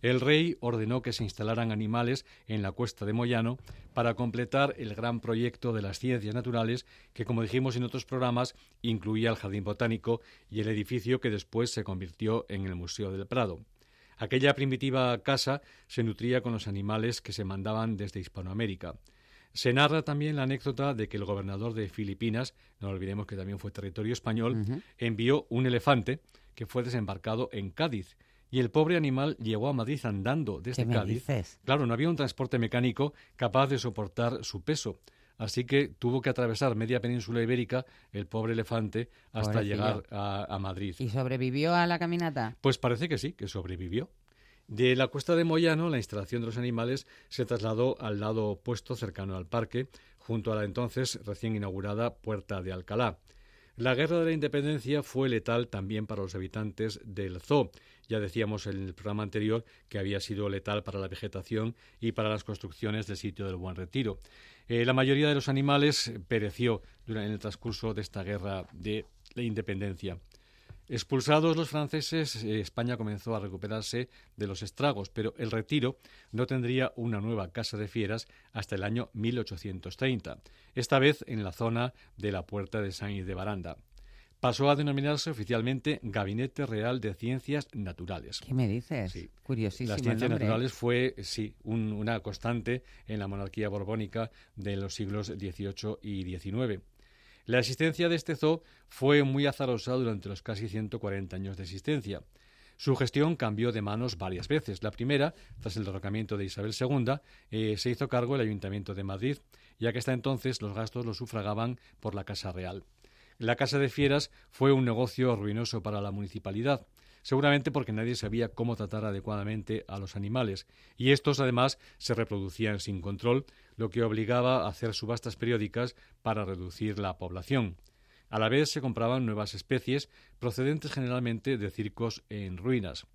Speaker 55: El rey ordenó que se instalaran animales en la cuesta de Moyano para completar el gran proyecto de las ciencias naturales que, como dijimos en otros programas, incluía el jardín botánico y el edificio que después se convirtió en el Museo del Prado. Aquella primitiva casa se nutría con los animales que se mandaban desde Hispanoamérica. Se narra también la anécdota de que el gobernador de Filipinas, no olvidemos que también fue territorio español, envió un elefante que fue desembarcado en Cádiz. Y el pobre animal llegó a Madrid andando desde Cádiz. Claro, no había un transporte mecánico capaz de soportar su peso. Así que tuvo que atravesar media península ibérica el pobre elefante hasta llegar a, Madrid.
Speaker 54: ¿Y sobrevivió a la caminata?
Speaker 55: Pues parece que sí, que sobrevivió. De la cuesta de Moyano, la instalación de los animales se trasladó al lado opuesto, cercano al parque, junto a la entonces recién inaugurada Puerta de Alcalá. La guerra de la independencia fue letal también para los habitantes del zoo. Ya decíamos en el programa anterior que había sido letal para la vegetación y para las construcciones del sitio del Buen Retiro. Eh, la mayoría de los animales pereció durante el transcurso de esta guerra de la independencia. Expulsados los franceses, eh, España comenzó a recuperarse de los estragos, pero el retiro no tendría una nueva casa de fieras hasta el año 1830, esta vez en la zona de la Puerta de Saint de Baranda. Pasó a denominarse oficialmente Gabinete Real de Ciencias Naturales.
Speaker 54: ¿Qué me dices?
Speaker 55: Sí.
Speaker 54: Curiosísimo.
Speaker 55: Las ciencias naturales fue, sí, una constante en la monarquía borbónica de los siglos XVIII y XIX. La existencia de este zoo fue muy azarosa durante los casi 140 años de existencia. Su gestión cambió de manos varias veces. La primera, tras el derrocamiento de Isabel II, eh, se hizo cargo el Ayuntamiento de Madrid, ya que hasta entonces los gastos los sufragaban por la Casa Real. La Casa de Fieras fue un negocio ruinoso para la municipalidad seguramente porque nadie sabía cómo tratar adecuadamente a los animales, y estos además se reproducían sin control, lo que obligaba a hacer subastas periódicas para reducir la población. A la vez se compraban nuevas especies procedentes generalmente de circos en ruinas.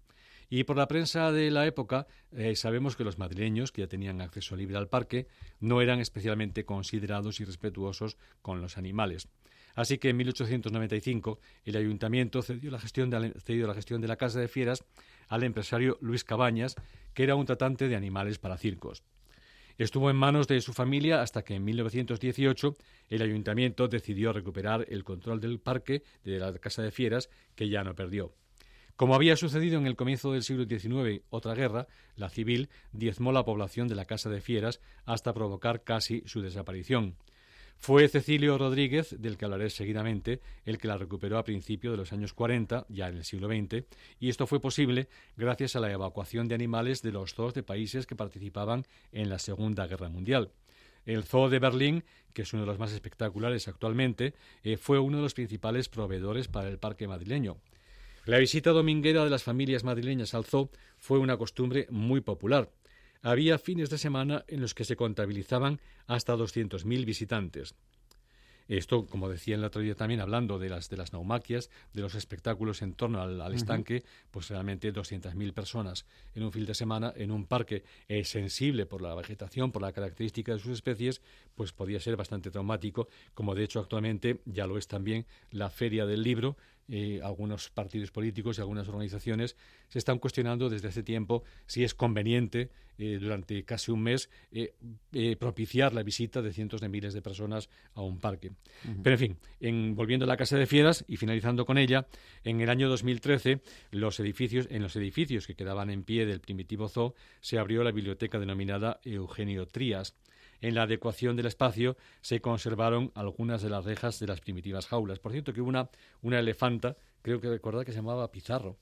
Speaker 55: Y por la prensa de la época eh, sabemos que los madrileños, que ya tenían acceso libre al parque, no eran especialmente considerados y respetuosos con los animales. Así que en 1895 el ayuntamiento cedió la gestión de, cedió la, gestión de la Casa de Fieras al empresario Luis Cabañas, que era un tratante de animales para circos. Estuvo en manos de su familia hasta que en 1918 el ayuntamiento decidió recuperar el control del parque de la Casa de Fieras, que ya no perdió. Como había sucedido en el comienzo del siglo XIX, otra guerra, la civil, diezmó la población de la Casa de Fieras hasta provocar casi su desaparición. Fue Cecilio Rodríguez, del que hablaré seguidamente, el que la recuperó a principios de los años 40, ya en el siglo XX, y esto fue posible gracias a la evacuación de animales de los zoos de países que participaban en la Segunda Guerra Mundial. El Zoo de Berlín, que es uno de los más espectaculares actualmente, eh, fue uno de los principales proveedores para el parque madrileño. La visita dominguera de las familias madrileñas al zoo fue una costumbre muy popular había fines de semana en los que se contabilizaban hasta 200.000 visitantes. Esto, como decía en la otro día también, hablando de las, de las naumaquias, de los espectáculos en torno al, estanque, pues realmente 200.000 personas en un fin de semana en un parque eh, sensible por la vegetación, por la característica de sus especies, pues podía ser bastante traumático, como de hecho actualmente ya lo es también la Feria del Libro, eh, algunos partidos políticos y algunas organizaciones se están cuestionando desde hace tiempo si es conveniente eh, durante casi un mes eh, propiciar la visita de cientos de miles de personas a un parque. Pero en fin, en, volviendo a la Casa de Fieras y finalizando con ella, en el año 2013 los edificios, en los edificios que quedaban en pie del primitivo zoo se abrió la biblioteca denominada Eugenio Trías. En la adecuación del espacio se conservaron algunas de las rejas de las primitivas jaulas. Por cierto, que hubo una, una elefanta, creo que recordar que se llamaba Pizarro,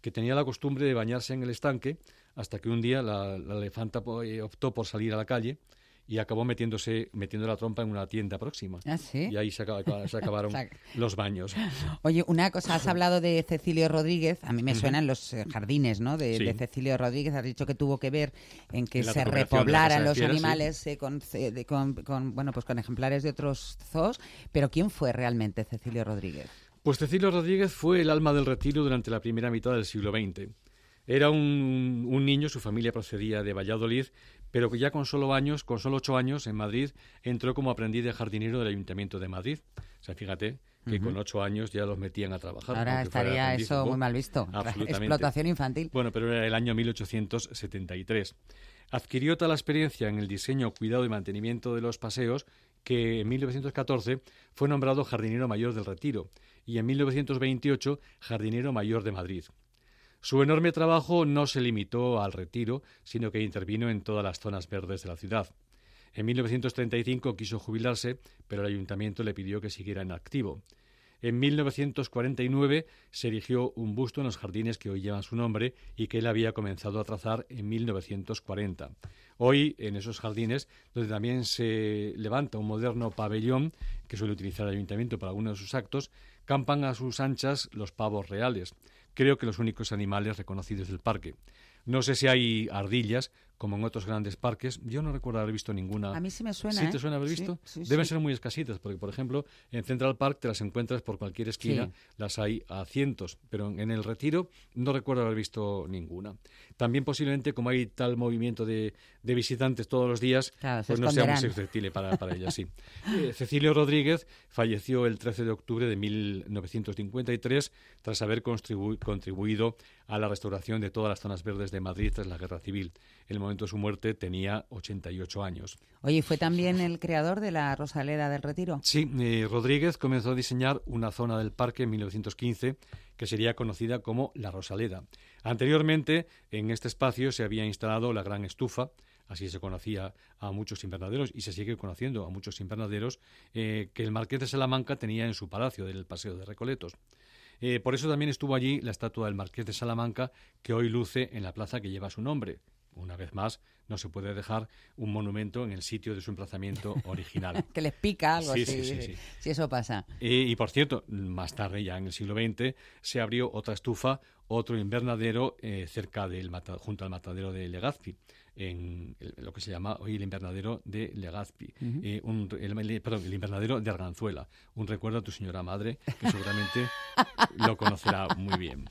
Speaker 55: que tenía la costumbre de bañarse en el estanque hasta que un día la, elefanta eh, optó por salir a la calle y acabó metiéndose metiendo la trompa en una tienda próxima.
Speaker 54: ¿Ah, sí?
Speaker 55: Y ahí se, acabaron los baños.
Speaker 54: Oye, una cosa, has hablado de Cecilio Rodríguez, a mí me suenan los eh, jardines, ¿no? De, Cecilio Rodríguez, has dicho que tuvo que ver en que se repoblaran los animales eh, con, con, bueno, pues con ejemplares de otros zoos, pero ¿quién fue realmente Cecilio Rodríguez?
Speaker 55: Pues Cecilio Rodríguez fue el alma del retiro durante la primera mitad del siglo XX. Era un, un, niño, su familia procedía de Valladolid pero que ya con solo años, con solo ocho años en Madrid, entró como aprendiz de jardinero del Ayuntamiento de Madrid. O sea, fíjate que con ocho años ya los metían a trabajar.
Speaker 54: Ahora estaría eso muy mal visto. Explotación infantil.
Speaker 55: Bueno, pero era el año 1873. Adquirió tal experiencia en el diseño, cuidado y mantenimiento de los paseos que en 1914 fue nombrado jardinero mayor del Retiro y en 1928 jardinero mayor de Madrid. Su enorme trabajo no se limitó al retiro, sino que intervino en todas las zonas verdes de la ciudad. En 1935 quiso jubilarse, pero el ayuntamiento le pidió que siguiera en activo. En 1949 se erigió un busto en los jardines que hoy llevan su nombre y que él había comenzado a trazar en 1940. Hoy, en esos jardines, donde también se levanta un moderno pabellón que suele utilizar el ayuntamiento para algunos de sus actos, campan a sus anchas los pavos reales creo que los únicos animales reconocidos del parque. No sé si hay ardillas, como en otros grandes parques. Yo no recuerdo haber visto ninguna.
Speaker 54: A mí sí me suena.
Speaker 55: ¿Sí te
Speaker 54: ¿eh?
Speaker 55: suena haber visto? Deben ser muy escasitas, porque, por ejemplo, en Central Park te las encuentras por cualquier esquina, las hay a cientos, pero en el Retiro no recuerdo haber visto ninguna. También posiblemente, como hay tal movimiento de, visitantes todos los días, pues no sea muy susceptible para, para ellas, sí. Eh, Cecilio Rodríguez falleció el 13 de octubre de 1953 tras haber contribuido a la restauración de todas las zonas verdes de Madrid tras la Guerra Civil. El momento de su muerte tenía 88 años.
Speaker 54: Oye, ¿fue también el creador de la Rosaleda del Retiro?
Speaker 55: Sí, eh, Rodríguez comenzó a diseñar una zona del parque en 1915 que sería conocida como la Rosaleda. Anteriormente, en este espacio se había instalado la gran estufa, así se conocía a muchos invernaderos y se sigue conociendo a muchos invernaderos eh, que el marqués de Salamanca tenía en su palacio del Paseo de Recoletos. Eh, por eso también estuvo allí la estatua del Marqués de Salamanca, que hoy luce en la plaza que lleva su nombre, una vez más, no se puede dejar un monumento en el sitio de su emplazamiento original.
Speaker 54: que les pica algo
Speaker 55: Sí,
Speaker 54: así,
Speaker 55: sí, sí, sí.
Speaker 54: si eso pasa.
Speaker 55: Eh, y por cierto, más tarde, ya en el siglo XX, se abrió otra estufa, otro invernadero eh, cerca del mata- junto al matadero de Legazpi, en el- lo que se llama hoy el invernadero de Legazpi. Eh, un el- perdón, el invernadero de Arganzuela. Un recuerdo a tu señora madre, que seguramente lo conocerá muy bien.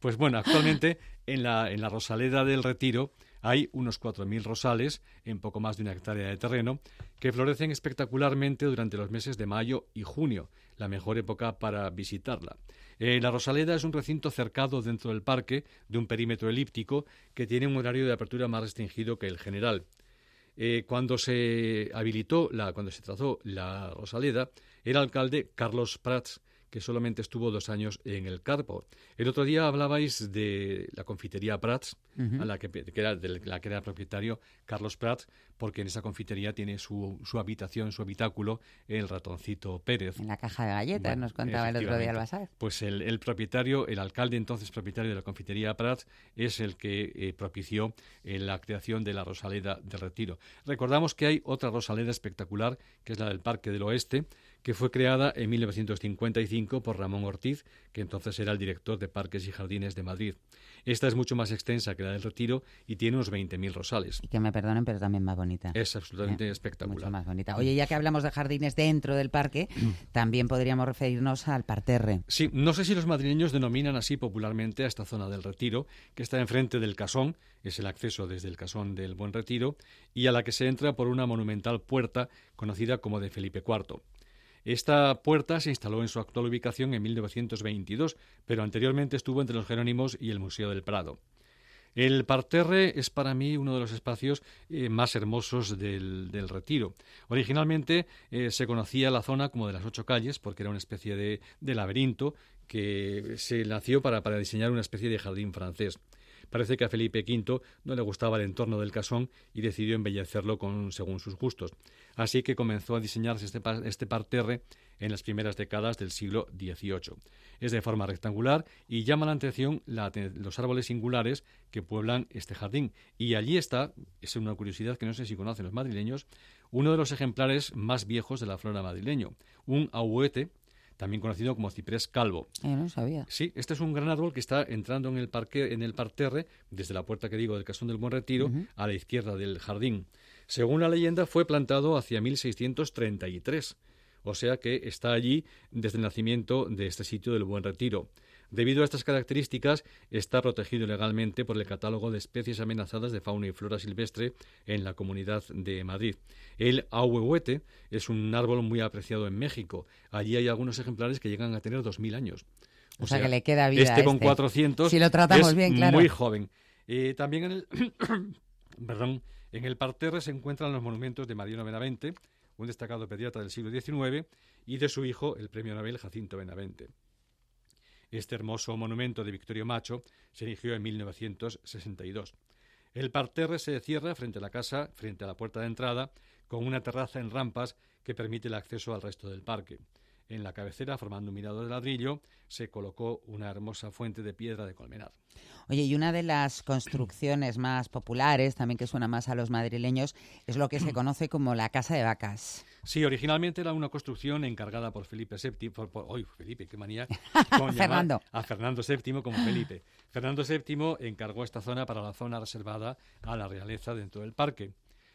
Speaker 55: Pues bueno, actualmente en la, en la Rosaleda del Retiro hay unos 4.000 rosales en poco más de una hectárea de terreno que florecen espectacularmente durante los meses de mayo y junio, la mejor época para visitarla. Eh, la Rosaleda es un recinto cercado dentro del parque de un perímetro elíptico que tiene un horario de apertura más restringido que el general. Eh, cuando se habilitó, la, cuando se trazó la Rosaleda, era alcalde Carlos Prats, que solamente estuvo dos años en el Carpo. El otro día hablabais de la confitería Prats, a la que, que era, de la que era propietario Carlos Prats, porque en esa confitería tiene su, su habitación, su habitáculo, el ratoncito Pérez.
Speaker 54: En la caja de galletas,
Speaker 55: Bueno,
Speaker 54: nos contaba el otro día. Basar.
Speaker 55: Pues el, el propietario, el alcalde entonces propietario de la confitería Prats, es el que eh, propició eh, la creación de la Rosaleda de Retiro. Recordamos que hay otra Rosaleda espectacular, que es la del Parque del Oeste, que fue creada en 1955 por Ramón Ortiz, que entonces era el director de Parques y Jardines de Madrid. Esta es mucho más extensa que la del Retiro y tiene unos 20.000 rosales.
Speaker 54: Y que me perdonen, pero también más bonita.
Speaker 55: Es absolutamente
Speaker 54: Eh,
Speaker 55: espectacular.
Speaker 54: Mucho más bonita. Oye, ya que hablamos de jardines dentro del parque, también podríamos referirnos al parterre.
Speaker 55: Sí, no sé si los madrileños denominan así popularmente a esta zona del Retiro, que está enfrente del Casón, es el acceso desde el Casón del Buen Retiro, y a la que se entra por una monumental puerta conocida como de Felipe IV. Esta puerta se instaló en su actual ubicación en 1922, pero anteriormente estuvo entre los Jerónimos y el Museo del Prado. El parterre es para mí uno de los espacios eh, más hermosos del, retiro. Originalmente eh, se conocía la zona como de las ocho calles porque era una especie de, laberinto que se nació para, para diseñar una especie de jardín francés. Parece que a Felipe V no le gustaba el entorno del casón y decidió embellecerlo con, según sus gustos. Así que comenzó a diseñarse este, este parterre en las primeras décadas del siglo XVIII. Es de forma rectangular y llama la atención la los árboles singulares que pueblan este jardín. Y allí está, es una curiosidad que no sé si conocen los madrileños, uno de los ejemplares más viejos de la flora madrileño, un ahuete, también conocido como ciprés calvo.
Speaker 54: Eh, no sabía.
Speaker 55: Sí, este es un gran árbol que está entrando en el parque, en el parterre, desde la puerta que digo del Casón del Buen Retiro, a la izquierda del jardín. Según la leyenda, fue plantado hacia 1633, o sea que está allí desde el nacimiento de este sitio del Buen Retiro. Debido a estas características, está protegido legalmente por el catálogo de especies amenazadas de fauna y flora silvestre en la comunidad de Madrid. El ahuehuete es un árbol muy apreciado en México. Allí hay algunos ejemplares que llegan a tener 2.000 años.
Speaker 54: O sea, que le queda vida
Speaker 55: Este con
Speaker 54: este.
Speaker 55: 400
Speaker 54: Si lo tratamos
Speaker 55: es
Speaker 54: bien, claro.
Speaker 55: muy joven. Eh, también en el, perdón, en el parterre se encuentran los monumentos de Mariano Benavente, un destacado pediatra del siglo XIX, y de su hijo, el premio Nobel Jacinto Benavente. Este hermoso monumento de Victorio Macho se erigió en 1962. El parterre se cierra frente a la casa, frente a la puerta de entrada, con una terraza en rampas que permite el acceso al resto del parque. En la cabecera, formando un mirador de ladrillo, se colocó una hermosa fuente de piedra de colmenar.
Speaker 54: Oye, y una de las construcciones más populares, también que suena más a los madrileños, es lo que se conoce como la Casa de Vacas.
Speaker 55: Sí, originalmente era una construcción encargada por Felipe VII, por, por- ¡Uy, Felipe, qué manía! con
Speaker 54: Fernando.
Speaker 55: A Fernando VII como Felipe. Fernando VII encargó esta zona para la zona reservada a la realeza dentro del parque.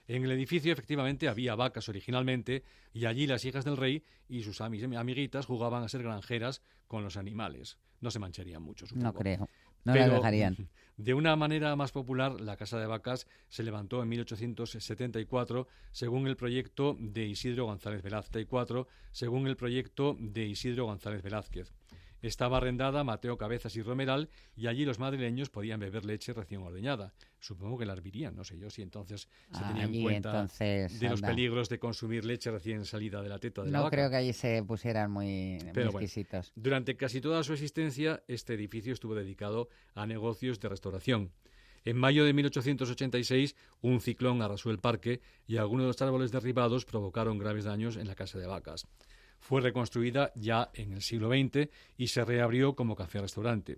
Speaker 55: En el edificio efectivamente había vacas originalmente y allí las hijas del rey y sus ami- amiguitas jugaban a ser granjeras con los animales. No se mancharían mucho, supongo.
Speaker 54: No creo. No las dejarían.
Speaker 55: De una manera más popular, la Casa de Vacas se levantó en 1874 según el proyecto de Isidro González Velázquez según el proyecto de Isidro González Velázquez. Estaba arrendada a Mateo Cabezas y Romeral y allí los madrileños podían beber leche recién ordeñada. Supongo que la hervirían, no sé yo si entonces se tenía en cuenta
Speaker 54: entonces,
Speaker 55: de los peligros de consumir leche recién salida de la teta de la
Speaker 54: No
Speaker 55: vaca.
Speaker 54: creo que allí se pusieran muy, muy
Speaker 55: Pero bueno,
Speaker 54: exquisitos.
Speaker 55: durante casi toda su existencia, este edificio estuvo dedicado a negocios de restauración. En mayo de 1886, un ciclón arrasó el parque y algunos de los árboles derribados provocaron graves daños en la casa de vacas. Fue reconstruida ya en el siglo XX y se reabrió como café-restaurante.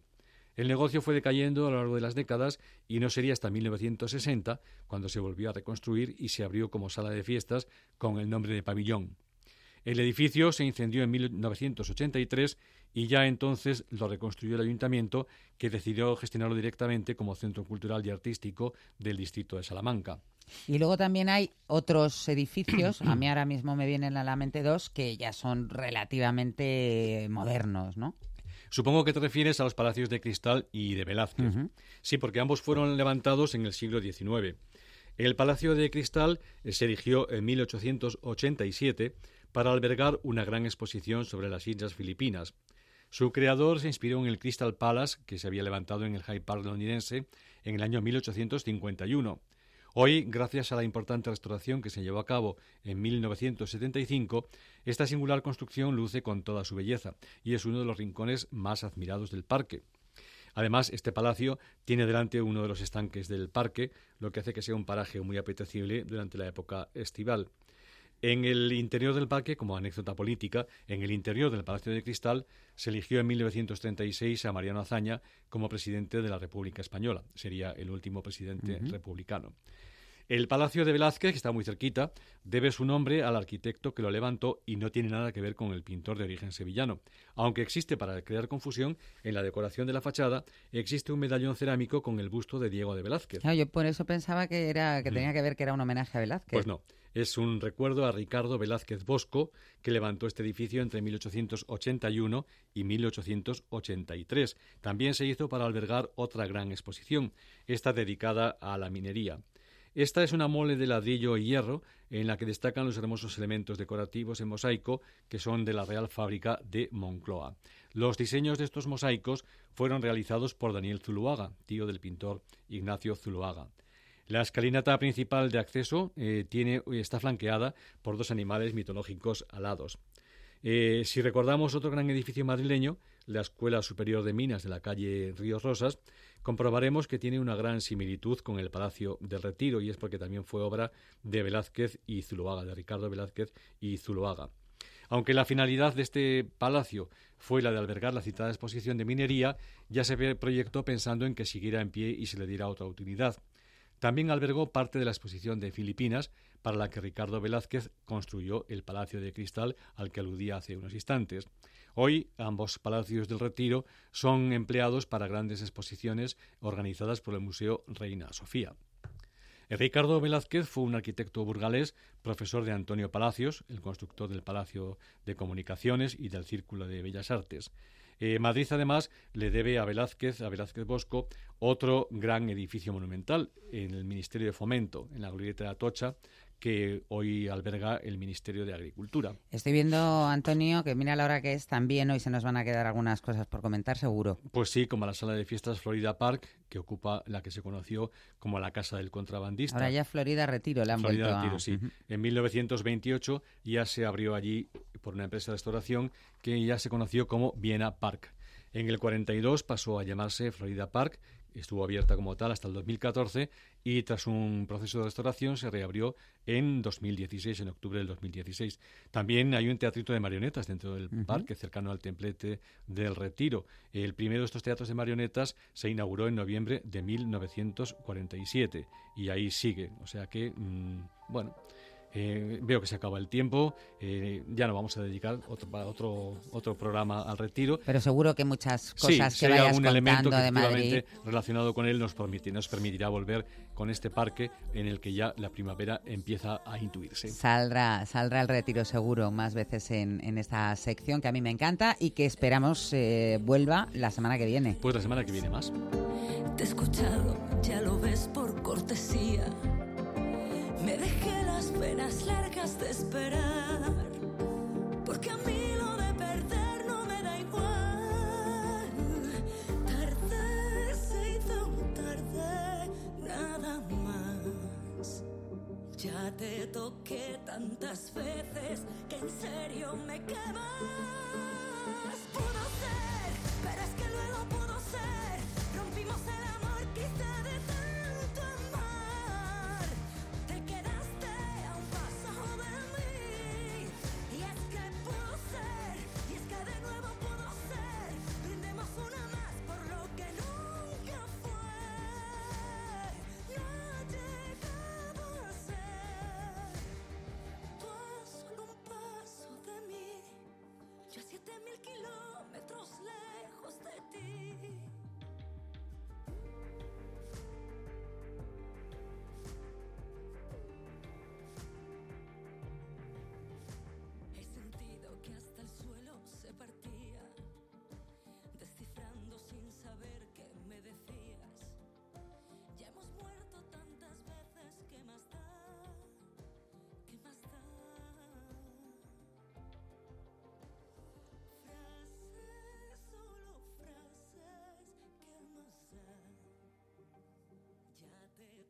Speaker 55: El negocio fue decayendo a lo largo de las décadas y no sería hasta 1960 cuando se volvió a reconstruir y se abrió como sala de fiestas con el nombre de Pabellón. El edificio se incendió en 1983 y ya entonces lo reconstruyó el ayuntamiento, que decidió gestionarlo directamente como centro cultural y artístico del distrito de Salamanca.
Speaker 54: Y luego también hay otros edificios, a mí ahora mismo me vienen a la mente dos, que ya son relativamente modernos, ¿no?
Speaker 55: Supongo que te refieres a los palacios de Cristal y de Velázquez. Sí, porque ambos fueron levantados en el siglo XIX. El Palacio de Cristal se erigió en 1887 para albergar una gran exposición sobre las islas Filipinas. Su creador se inspiró en el Crystal Palace, que se había levantado en el Hyde Park londinense en el año 1851. Hoy, gracias a la importante restauración que se llevó a cabo en 1975, esta singular construcción luce con toda su belleza y es uno de los rincones más admirados del parque. Además, este palacio tiene delante uno de los estanques del parque, lo que hace que sea un paraje muy apetecible durante la época estival. En el interior del parque, como anécdota política, en el interior del Palacio de Cristal se eligió en 1936 a Mariano Azaña como presidente de la República Española. Sería el último presidente republicano. El Palacio de Velázquez, que está muy cerquita, debe su nombre al arquitecto que lo levantó y no tiene nada que ver con el pintor de origen sevillano. Aunque existe, para crear confusión, en la decoración de la fachada existe un medallón cerámico con el busto de Diego de Velázquez.
Speaker 54: yo por eso pensaba que, era, que tenía que ver que era un homenaje a Velázquez.
Speaker 55: Pues no, es un recuerdo a Ricardo Velázquez Bosco, que levantó este edificio entre 1881 y 1883. También se hizo para albergar otra gran exposición, esta dedicada a la minería. Esta es una mole de ladrillo y hierro en la que destacan los hermosos elementos decorativos en mosaico que son de la Real Fábrica de Moncloa. Los diseños de estos mosaicos fueron realizados por Daniel Zuluaga, tío del pintor Ignacio Zuluaga. La escalinata principal de acceso eh, tiene, está flanqueada por dos animales mitológicos alados. Eh, si recordamos otro gran edificio madrileño, la Escuela Superior de Minas de la calle Ríos Rosas, comprobaremos que tiene una gran similitud con el Palacio del Retiro y es porque también fue obra de Velázquez y Zuloaga, de Ricardo Velázquez y Zuloaga. Aunque la finalidad de este palacio fue la de albergar la citada exposición de minería, ya se proyectó pensando en que siguiera en pie y se le diera otra utilidad. También albergó parte de la exposición de Filipinas, para la que Ricardo Velázquez construyó el Palacio de Cristal al que aludía hace unos instantes. Hoy ambos palacios del Retiro son empleados para grandes exposiciones organizadas por el Museo Reina Sofía. Ricardo Velázquez fue un arquitecto burgalés, profesor de Antonio Palacios, el constructor del Palacio de Comunicaciones y del Círculo de Bellas Artes. Eh, Madrid, además, le debe a Velázquez, a Velázquez Bosco, otro gran edificio monumental en el Ministerio de Fomento, en la Glorieta de Atocha, que hoy alberga el Ministerio de Agricultura.
Speaker 54: Estoy viendo, Antonio, que mira la hora que es, también hoy se nos van a quedar algunas cosas por comentar, seguro.
Speaker 55: Pues sí, como la sala de fiestas Florida Park, que ocupa la que se conoció como la Casa del Contrabandista.
Speaker 54: Ahora ya Florida Retiro le han Florida vuelto
Speaker 55: Retiro, sí. En 1928 ya se abrió allí por una empresa de restauración que ya se conoció como Viena Park. En el 42 pasó a llamarse Florida Park estuvo abierta como tal hasta el 2014 y tras un proceso de restauración se reabrió en 2016, en octubre del 2016. También hay un teatrito de marionetas dentro del parque, cercano al templete del Retiro. El primero de estos teatros de marionetas se inauguró en noviembre de 1947 y ahí sigue. O sea que, mm, bueno, eh, veo que se acaba el tiempo, eh, ya no vamos a dedicar otro, otro, otro programa al retiro.
Speaker 54: Pero seguro que muchas cosas que vayas
Speaker 55: algún elemento que
Speaker 54: de Madrid.
Speaker 55: relacionado con él nos, nos permitirá volver con este parque en el que ya la primavera empieza a intuirse.
Speaker 54: Saldrá, saldrá el retiro seguro más veces en, en esta sección que a mí me encanta y que esperamos eh, vuelva la semana que viene.
Speaker 55: Pues la semana que viene más.
Speaker 56: Te he escuchado, ya lo ves por cortesía. Me dejé penas largas de esperar, porque a mí lo de perder no me da igual. Tarde se hizo tarde, nada más. Ya te toqué tantas veces que en serio me quemas.